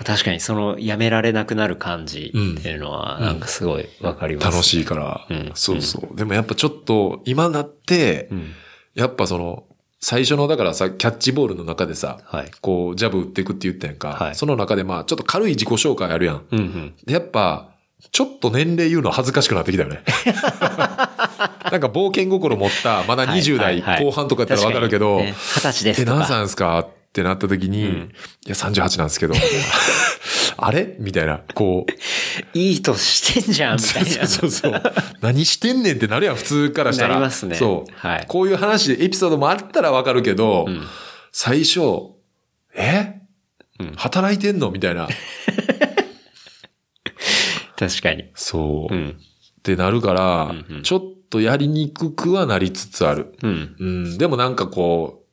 確かにそのやめられなくなる感じっていうのは、なんかすごいわかります。楽しいから。うんそうそう。でもやっぱちょっと、今なって、うん。やっぱその、最初の、だからさ、キャッチボールの中でさ、はい。こう、ジャブ打っていくって言ったやんか。はいその中でまあ、ちょっと軽い自己紹介あるやん。うんうん。でやっぱ、ちょっと年齢言うの恥ずかしくなってきたよね。<laughs> なんか冒険心持った、まだ20代後半とかやったらわかるけど、確かにね二十歳ですえ、とか。何歳ですか？ってなった時に、うんいや、38なんですけど、<laughs> あれ？みたいな、こう、いいとしてんじゃん、みたいな。そうそうそう。何してんねんってなるやん、普通からしたら。なりますねそう。はいこういう話でエピソードもあったらわかるけど、うん最初、え、うん働いてんの？みたいな。<laughs> 確かに。そう。っうん。てなるから、うんうんちょっとやりにくくはなりつつある。うん。うん。でもなんかこ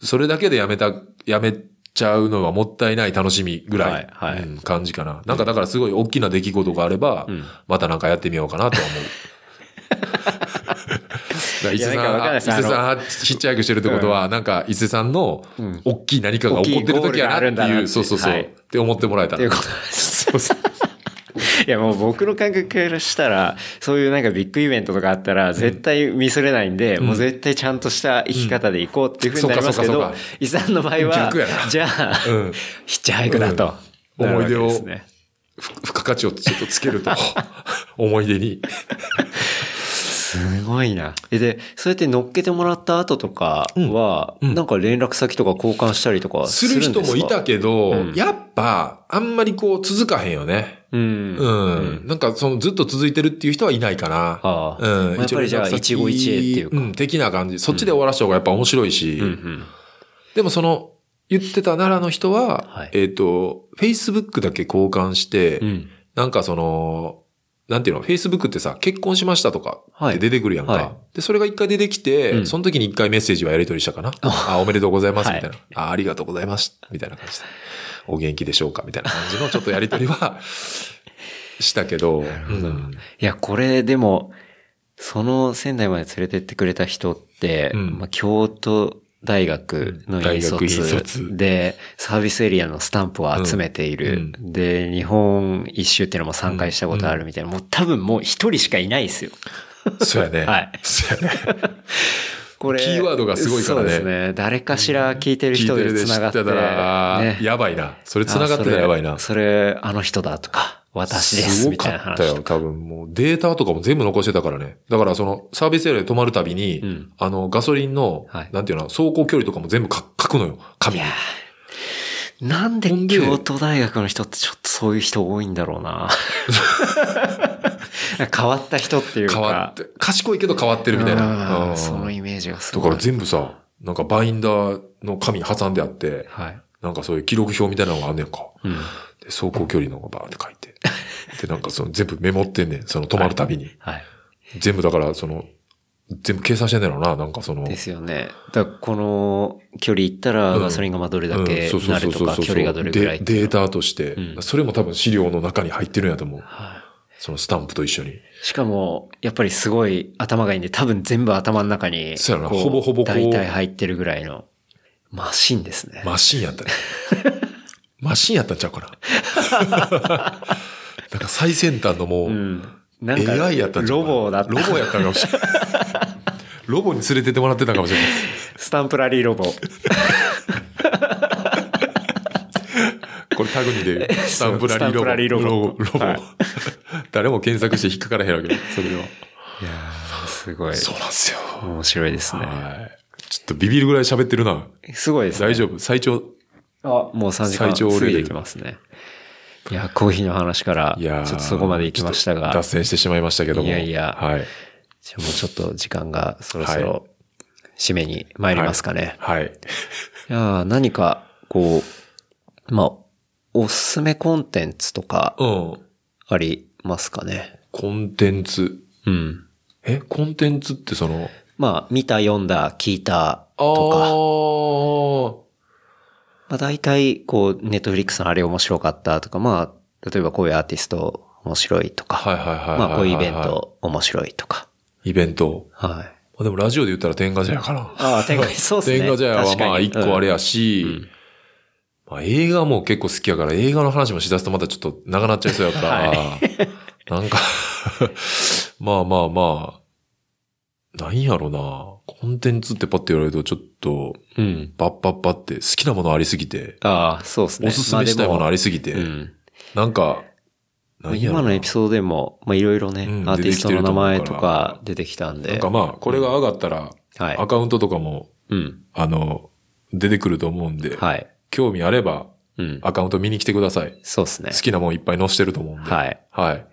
う、それだけでやめた、やめちゃうのはもったいない楽しみぐらい、はいはいうん感じかな。なんかだからすごい大きな出来事があれば、うんまたなんかやってみようかなとは思う。伊勢さん、伊勢さん、ヒッチハイクしてるってことは、なんか伊勢さんのうん、大きい何かが起こってる時やなっていう、そうそうそう、はいって思ってもらえたら。そうそう。いやもう僕の感覚からしたら、そういうなんかビッグイベントとかあったら、絶対ミスれないんで、もう絶対ちゃんとした生き方で行こうっていうふうになりますけどそうかそうか、伊さんの場合はじゃあ、うんヒッチハイクだと。思い出を付加価値をちょっとつけると、<laughs> 思い出に。すごいな。えで、そうやって乗っけてもらった後とかは、うん。うん。なんか連絡先とか交換したりとか？する人もいたけど、うん。やっぱ、あんまりこう続かへんよね。うん。うん。なんかそのずっと続いてるっていう人はいないかな。ああ。うん。やっぱりじゃあ、一期一会っていうか。うん、的な感じ。そっちで終わらした方がやっぱ面白いし。うんうん。でもその、言ってた奈良の人は、はいえっ、と、Facebook だけ交換して、うん。なんかその、なんていうの、Facebook ってさ、結婚しましたとかはいって出てくるやんか。はいで、それが一回出てきて、うんその時に一回メッセージはやり取りしたかな。<laughs> あ、おめでとうございます、はいみたいな。あ、ありがとうございます、みたいな感じで。お元気でしょうかみたいな感じのちょっとやり取りは、<laughs> したけど、うんいや、これでも、その仙台まで連れてってくれた人って、うんまあ、京都大学の大卒で、サービスエリアのスタンプを集めている。で、日本一周っていうのも参加したことあるみたいな、もう多分もう一人しかいないですよ。そうやね。<laughs> はいそうやね。これ。キーワードがすごいからねそうですね。誰かしら聞いてる人でで繋がって。知ってたら、ねやばいな。それ繋がってたらやばいな。あそれ、あの人だとか、私です、ごみたいなかったよ。多分もうデータとかも全部残してたからね。だからそのサービスエリアで止まるたびに、うんあのガソリンの、はいなんていうの、走行距離とかも全部か書くのよ。紙になんで京都大学の人ってちょっとそういう人多いんだろうな。<laughs> <laughs> 変わった人っていうか。変わって、賢いけど変わってるみたいな。そのイメージがすだごい。から全部さ、なんかバインダーの紙挟んであって、はい。なんかそういう記録表みたいなのがあんねんか。うん。で、走行距離のがバーって書いて。で、なんかその全部メモってんねん。<laughs> その止まるたびに。はい。全部だから、その、全部計算してんねやろな。なんかその。ですよね。だからこの距離行ったらうんガソリンがまあどれだけうんそうそうなるとか、そう距離がどれぐらいデータとして、うんそれも多分資料の中に入ってるんやと思う。はそのスタンプと一緒に。いしかも、やっぱりすごい頭がいいんで、多分全部頭の中に、そうやなこほぼほぼこう大体入ってるぐらいの、マシンですね。マシンやったね。<laughs> マシンやったんちゃうかな。<laughs> なんか最先端のもう、うん。なんか、AI やったんちゃうロボだった。ロボやったんかもしれない。<laughs> ロボに連れてってもらってたかもしれない。スタンプラリーロボ。これタグにで、スタンプラリーロボ。スタンプラリーロボロボ。<laughs> 誰も検索して引っかからへんわけど、それでは。いやーすごい。そうなんですよ。面白いですね。はい。ちょっとビビるぐらい喋ってるな。すごいですね。大丈夫？最長？あ、もう3時間最長レベルきますね。いや、コーヒーの話から、ちょっとそこまで行きましたが、脱線してしまいましたけども。いやいやはい。じゃあもうちょっと時間がそろそはろ締めに参りますかね。はい。い、やー何か、こう、まあ、おすすめコンテンツとかうん。ありますかね？コンテンツ。うん。えコンテンツってその、まあ、見た、読んだ、聞いたあとか、ーまあ大体、こう、ネットフリックスのあれ面白かったとか、まあ、例えばこういうアーティスト面白いとか、はいはいはい。まあこういうイベン。ト面白いとか。イベント。はい。まあでもラジオで言ったら天下茶屋かな。ああ、天下そうですね。<laughs> 天下茶屋はまあ一個あれやうし、んまあ映画も結構好きやから映画の話もしだすとまたちょっと長なっちゃいそうやから、<laughs> は <laughs> なんか <laughs> まあまあまあ、なんやろな。コンテンツってパッて言われるとちょっと、うん。パッパッパって好きなものありすぎて、ああ、そうですね。おすすめしたいものありりすぎて、うん。なんか、今のエピソードでも、まあいろいろね、うんアーティストの名前とか出てきたんで。なんかまあ、これが上がったら、はいアカウントとかも、うん。あの、出てくると思うんで、はい。興味あれば、うん。アカウント見に来てください。そうですね好。きなもんいっぱい載せてると思うんで。はい。はい。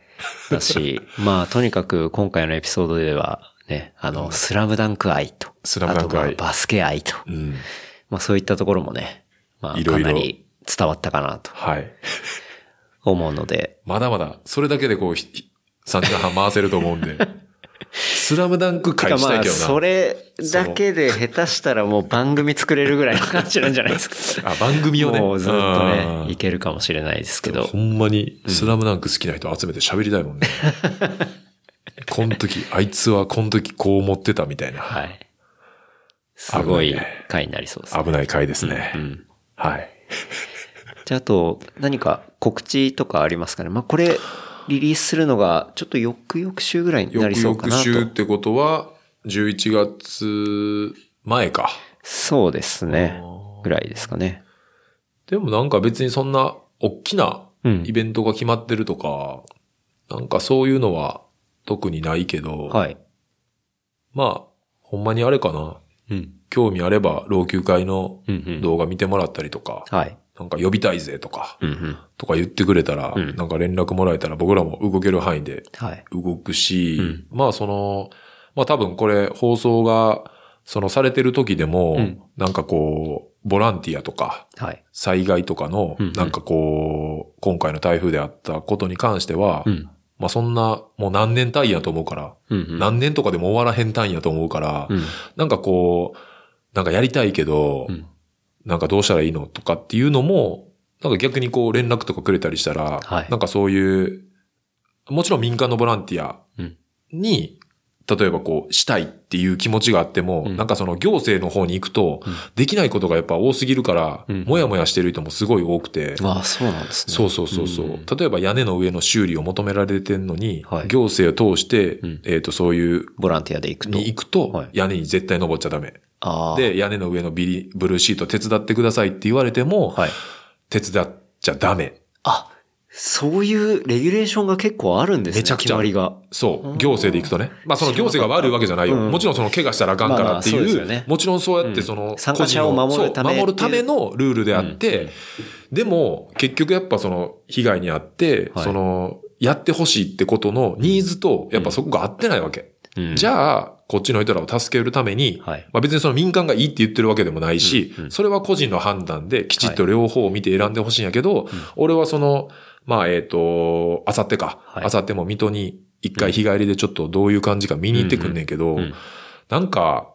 だし、<laughs> まあとにかく今回のエピソードでは、ね、あの、スラムダンク愛と。スラムダンク愛バスケ愛と。うん。まあそういったところもね、まあかなり伝わったかなとはい。思うので、<laughs> まだまだ、それだけでこう、ひ3時間半回せると思うんで。<laughs> スラムダンクてかまあ、回したいけどな。それだけで下手したらもう番組作れるぐらいの感じなんじゃないですか。<laughs> あ、番組をね。もうずっとね、うんいけるかもしれないですけどほ。んまに、スラムダンク好きな人集めて喋りたいもんね。この時、あいつはこの時こう思ってたみたいな。はい。すごい回になりそうですね。危ない回ですね。うん。はい。じゃあ、あと、何か告知とかありますかね。まあ、これ、リリースするのが、ちょっと翌々週ぐらいにな翌りそうかなと。々週ってことは、11月前か。そうですね。ぐらいですかね。でもなんか別にそんな、大きなうんイベントが決まってるとか、なんかそういうのは特にないけど、はい。まあ、ほんまにあれかな。うん。興味あれば、老朽会のうんうん動画見てもらったりとか、はい。なんか呼びたいぜとか、うんうん。とか言ってくれたら、うんなんか連絡もらえたら僕らも動ける範囲ではい。動くし、うんまあその、まあ多分これ放送が、そのされてる時でも、うんなんかこう、ボランティアとか、はい。災害とかのうんうん、なんかこう、今回の台風であったことに関しては、うん。まあそんな、もう何年単位やと思うから、うんうん。何年とかでも終わらへん単位やと思うから、うん。なんかこう、なんかやりたいけど、うんなんかどうしたらいいのとかっていうのも、なんか逆にこう連絡とかくれたりしたら、はい。なんかそういう、もちろん民間のボランティアうん。に、例えばこう、したいっていう気持ちがあっても、うん。なんかその行政の方に行くと、うん。できないことがやっぱ多すぎるから、うん。もやもやしてる人もすごい多くて、ああ、そうなんですね。そうそうそうそう、ん。例えば屋根の上の修理を求められてんのに、はい。行政を通して、うん。えっ、と、そういう、ボランティアで行くと。に行くと、はい。屋根に絶対登っちゃダメ。で、屋根の上のビリ、ブルーシート手伝ってくださいって言われても、はい。手伝っちゃダメ。あ、そういうレギュレーションが結構あるんですね。めちゃくちゃ決まりが。そう。行政で行くとね。まあその行政が悪いわけじゃないよ。うんもちろんその怪我したらあかんからっていう、まあねもちろんそうやっうんてその、参加者を守るため守るためのルールであって、うんでも結局やっぱその被害にあって、はいその、やってほしいってことのニーズと、やっぱそこが合ってないわけ。うんじゃあ、こっちの人らを助けるために、はい。まあ別にその民間がいいって言ってるわけでもないし、うんうん。それは個人の判断できちっと両方を見て選んでほしいんやけど、俺はその、まあえっ、と、あさってか、はい。あさっても水戸に一回日帰りでちょっとどういう感じか見に行ってくんねんけど、うん。なんか、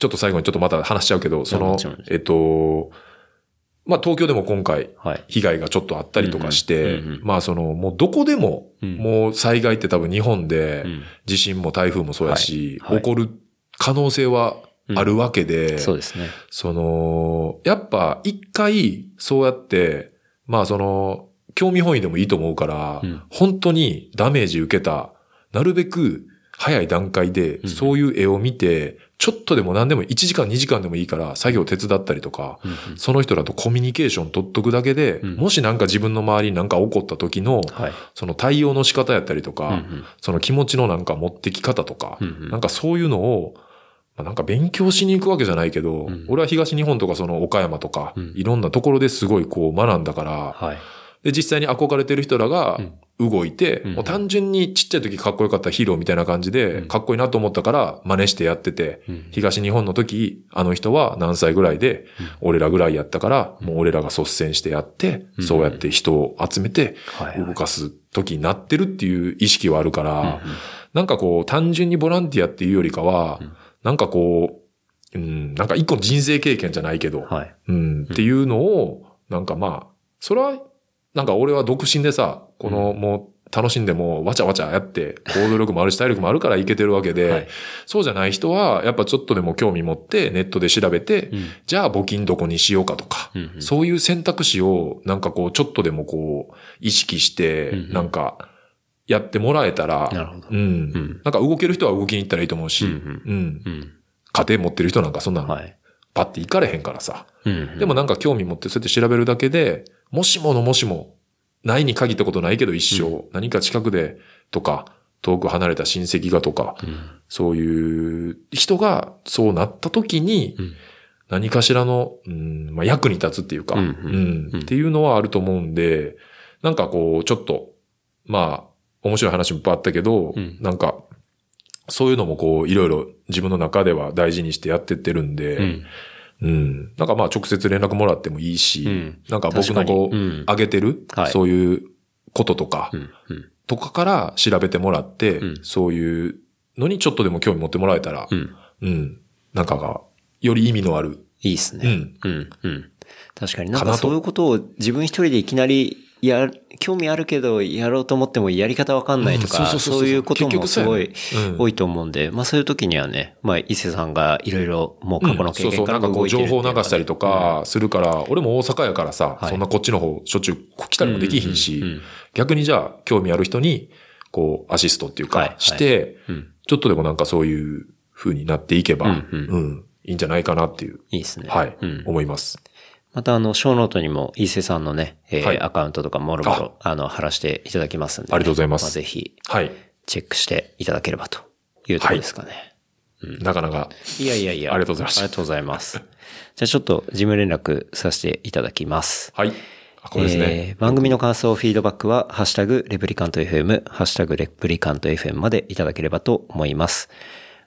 ちょっと最後にちょっとまた話しちゃうけど、そのえっ、と、まあ東京でも今回、はい。被害がちょっとあったりとかして、まあその、もうどこでも、うん。もう災害って多分日本で、うん。地震も台風もそうやし、起こる可能性はあるわけで、そうですね。その、やっぱ一回そうやって、まあその、興味本位でもいいと思うから、うん。本当にダメージ受けた、なるべく早い段階でうん。そういう絵を見て、ちょっとでも何でも1時間2時間でもいいから作業手伝ったりとか、うんうん。その人らとコミュニケーション取っとくだけで、うん。もしなんか自分の周りになんか起こった時の、はい。その対応の仕方やったりとか、うんうん。その気持ちのなんか持ってき方とか、うんうん。なんかそういうのを、まあなんか勉強しに行くわけじゃないけど、うん。俺は東日本とかその岡山とか、うん。いろんなところですごいこう学んだから、はい。で、実際に憧れてる人らが動いて、うん。もう単純にちっちゃい時かっこよかったヒーローみたいな感じで、うん。かっこいいなと思ったから真似してやってて、うん。東日本の時、あの人は何歳ぐらいで、俺らぐらいやったから、もう俺らが率先してやって、うん。そうやって人を集めて、動かす時になってるっていう意識はあるから、なんかこう、単純にボランティアっていうよりかは、うん。なんかこう、うん、なんか一個の人生経験じゃないけど、はい。うん、っていうのを、なんかまあ、それは、なんか俺は独身でさ、このもう楽しんでもわちゃわちゃやって、行動力もあるし体力もあるからいけてるわけで、はい。そうじゃない人は、やっぱちょっとでも興味持ってネットで調べて、うん。じゃあ募金どこにしようかとか、うんうん。そういう選択肢をなんかこうちょっとでもこう意識して、なんかやってもらえたら、うん、うん。なんか動ける人は動きに行ったらいいと思うし、ううん。んうん。家庭持ってる人なんかそんなのはい。パッて行かれへんからさ。うんうん。でもなんか興味持ってそうやって調べるだけで、もしものもしも、ないに限ったことないけど一生、何か近くでとか、遠く離れた親戚がとか、うん。そういう人がそうなった時に、うん。何かしらの、うんまあ、役に立つっていうか、うんうん。うん。っていうのはあると思うんで、なんかこう、ちょっと、まあ、面白い話もいっぱいあったけど、うん。なんか、そういうのもこう、いろいろ自分の中では大事にしてやってってるんで、うんうん。なんかまあ直接連絡もらってもいいし、うんなんか僕のこう、うん上げてる、はいそういうこととか、うんうんとかから調べてもらって、うんそういうのにちょっとでも興味持ってもらえたら、うん。うん。なんかが、より意味のある。いいっすね。うん。うん。確かになんかそういうことを自分一人でいきなりや、興味あるけどやろうと思ってもやり方わかんないとうんか、そうそうそうそう。そういうこともすごい多いと思うんで、まあそういう時にはね、まあ伊勢さんがいろいろもう過去の経そうそう、験かなんかこうら動いてるっていうのが情報流したりとかするから、俺も大阪やからさ、はい。そんなこっちの方しょっちゅう来たりもできひんし、逆にじゃあ興味ある人に、こう、アシストっていうかして、うん。ちょっとでもなんかそういう風になっていけば、うんうん。いいんじゃないかなっていう、いいですね。はい、うん。思います。またあの、ショーノートにも伊勢さんのね、えーはいアカウントとかもろもろ、あの、貼らせていただきますんで、ね。ありがとうございますあ、ぜひ、はい。チェックしていただければというところですかね。なかなか。いやいやいや。ありがとうございましたありがとうございます。じゃあちょっと事務連絡させていただきます。はい。あこれですね。えー番組の感想、フィードバックは、ハッシュタグ、レプリカント FM、ハッシュタグ、レプリカント FM までいただければと思います。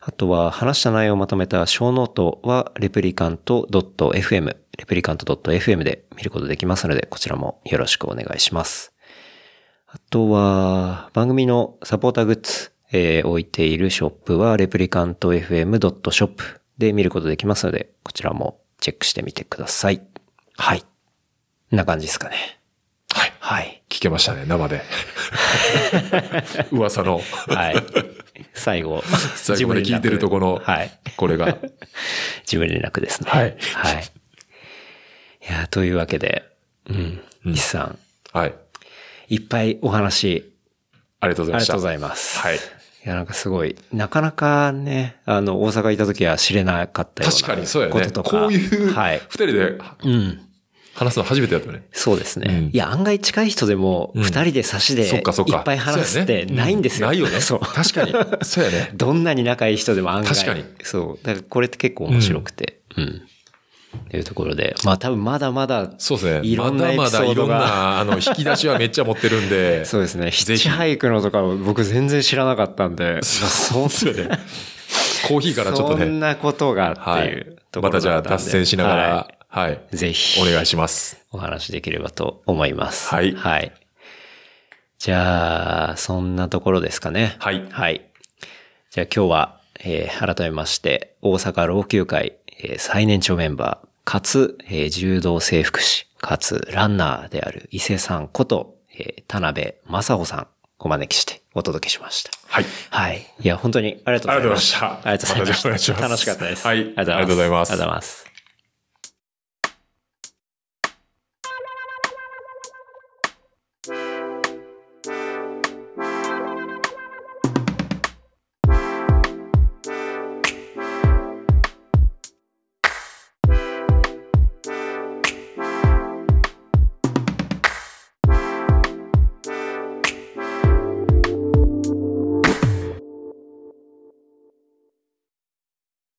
あとは、話した内容をまとめたショーノートは、レプリカント .fm、レプリカント .fm で見ることできますので、こちらもよろしくお願いします。あとは、番組のサポーターグッズ、えー置いているショップは、レプリカント FM.shop で見ることできますので、こちらもチェックしてみてください。はい。こんな感じですかね。はい。はい。聞けましたね、生で。<laughs> <laughs> 噂の。はい。最後、<laughs> 最後まで聞いてるとこの、はい。これが。事務連絡ですね。はいはい。いや、というわけで、うん。西さん、はい。いっぱいお話、ありがとうございました。ありがとうございます。はい。いや、なんかすごい、なかなかね、あの、大阪いた時は知れなかったような確かにそうやね。こととか。こういう、はい。二人でうん。話すの初めてだったよね。そうですね。うんいや、案外近い人でも、うん二人で差しで、いそっかそっか。っぱい話すってないんですよ。そうやねうないよね。そう。確かに。そうやね。<laughs> どんなに仲いい人でも案外。確かにそう。だからこれって結構面白くて。うん。というところで。まあ多分まだまだ、そうですね。いろんなまだまだいろんエピソードがな、あの、引き出しはめっちゃ持ってるんで。<laughs> そうですね。ヒッチハイクのとか僕全然知らなかったんで。そうそうやね。コーヒーからちょっとそんね。なことがってはいいうとこまたじゃあ脱線しながはら、はい。いぜひ。お願いします。お話できればと思います。はいはい。じゃあ、そんなところですかね。はいはい。じゃあ今日は、えー改めまして、大阪老朽会、えー最年長メンバー、かつ、えー柔道整復師、かつランナーである伊勢さんこと、えー田辺正穂さん、お招きしてお届けしました。はい。はい。いや、本当にありがとうございました。ありがとうございましたありがとうございました。楽しかったです。はい。ありがとうございますありがとうございます。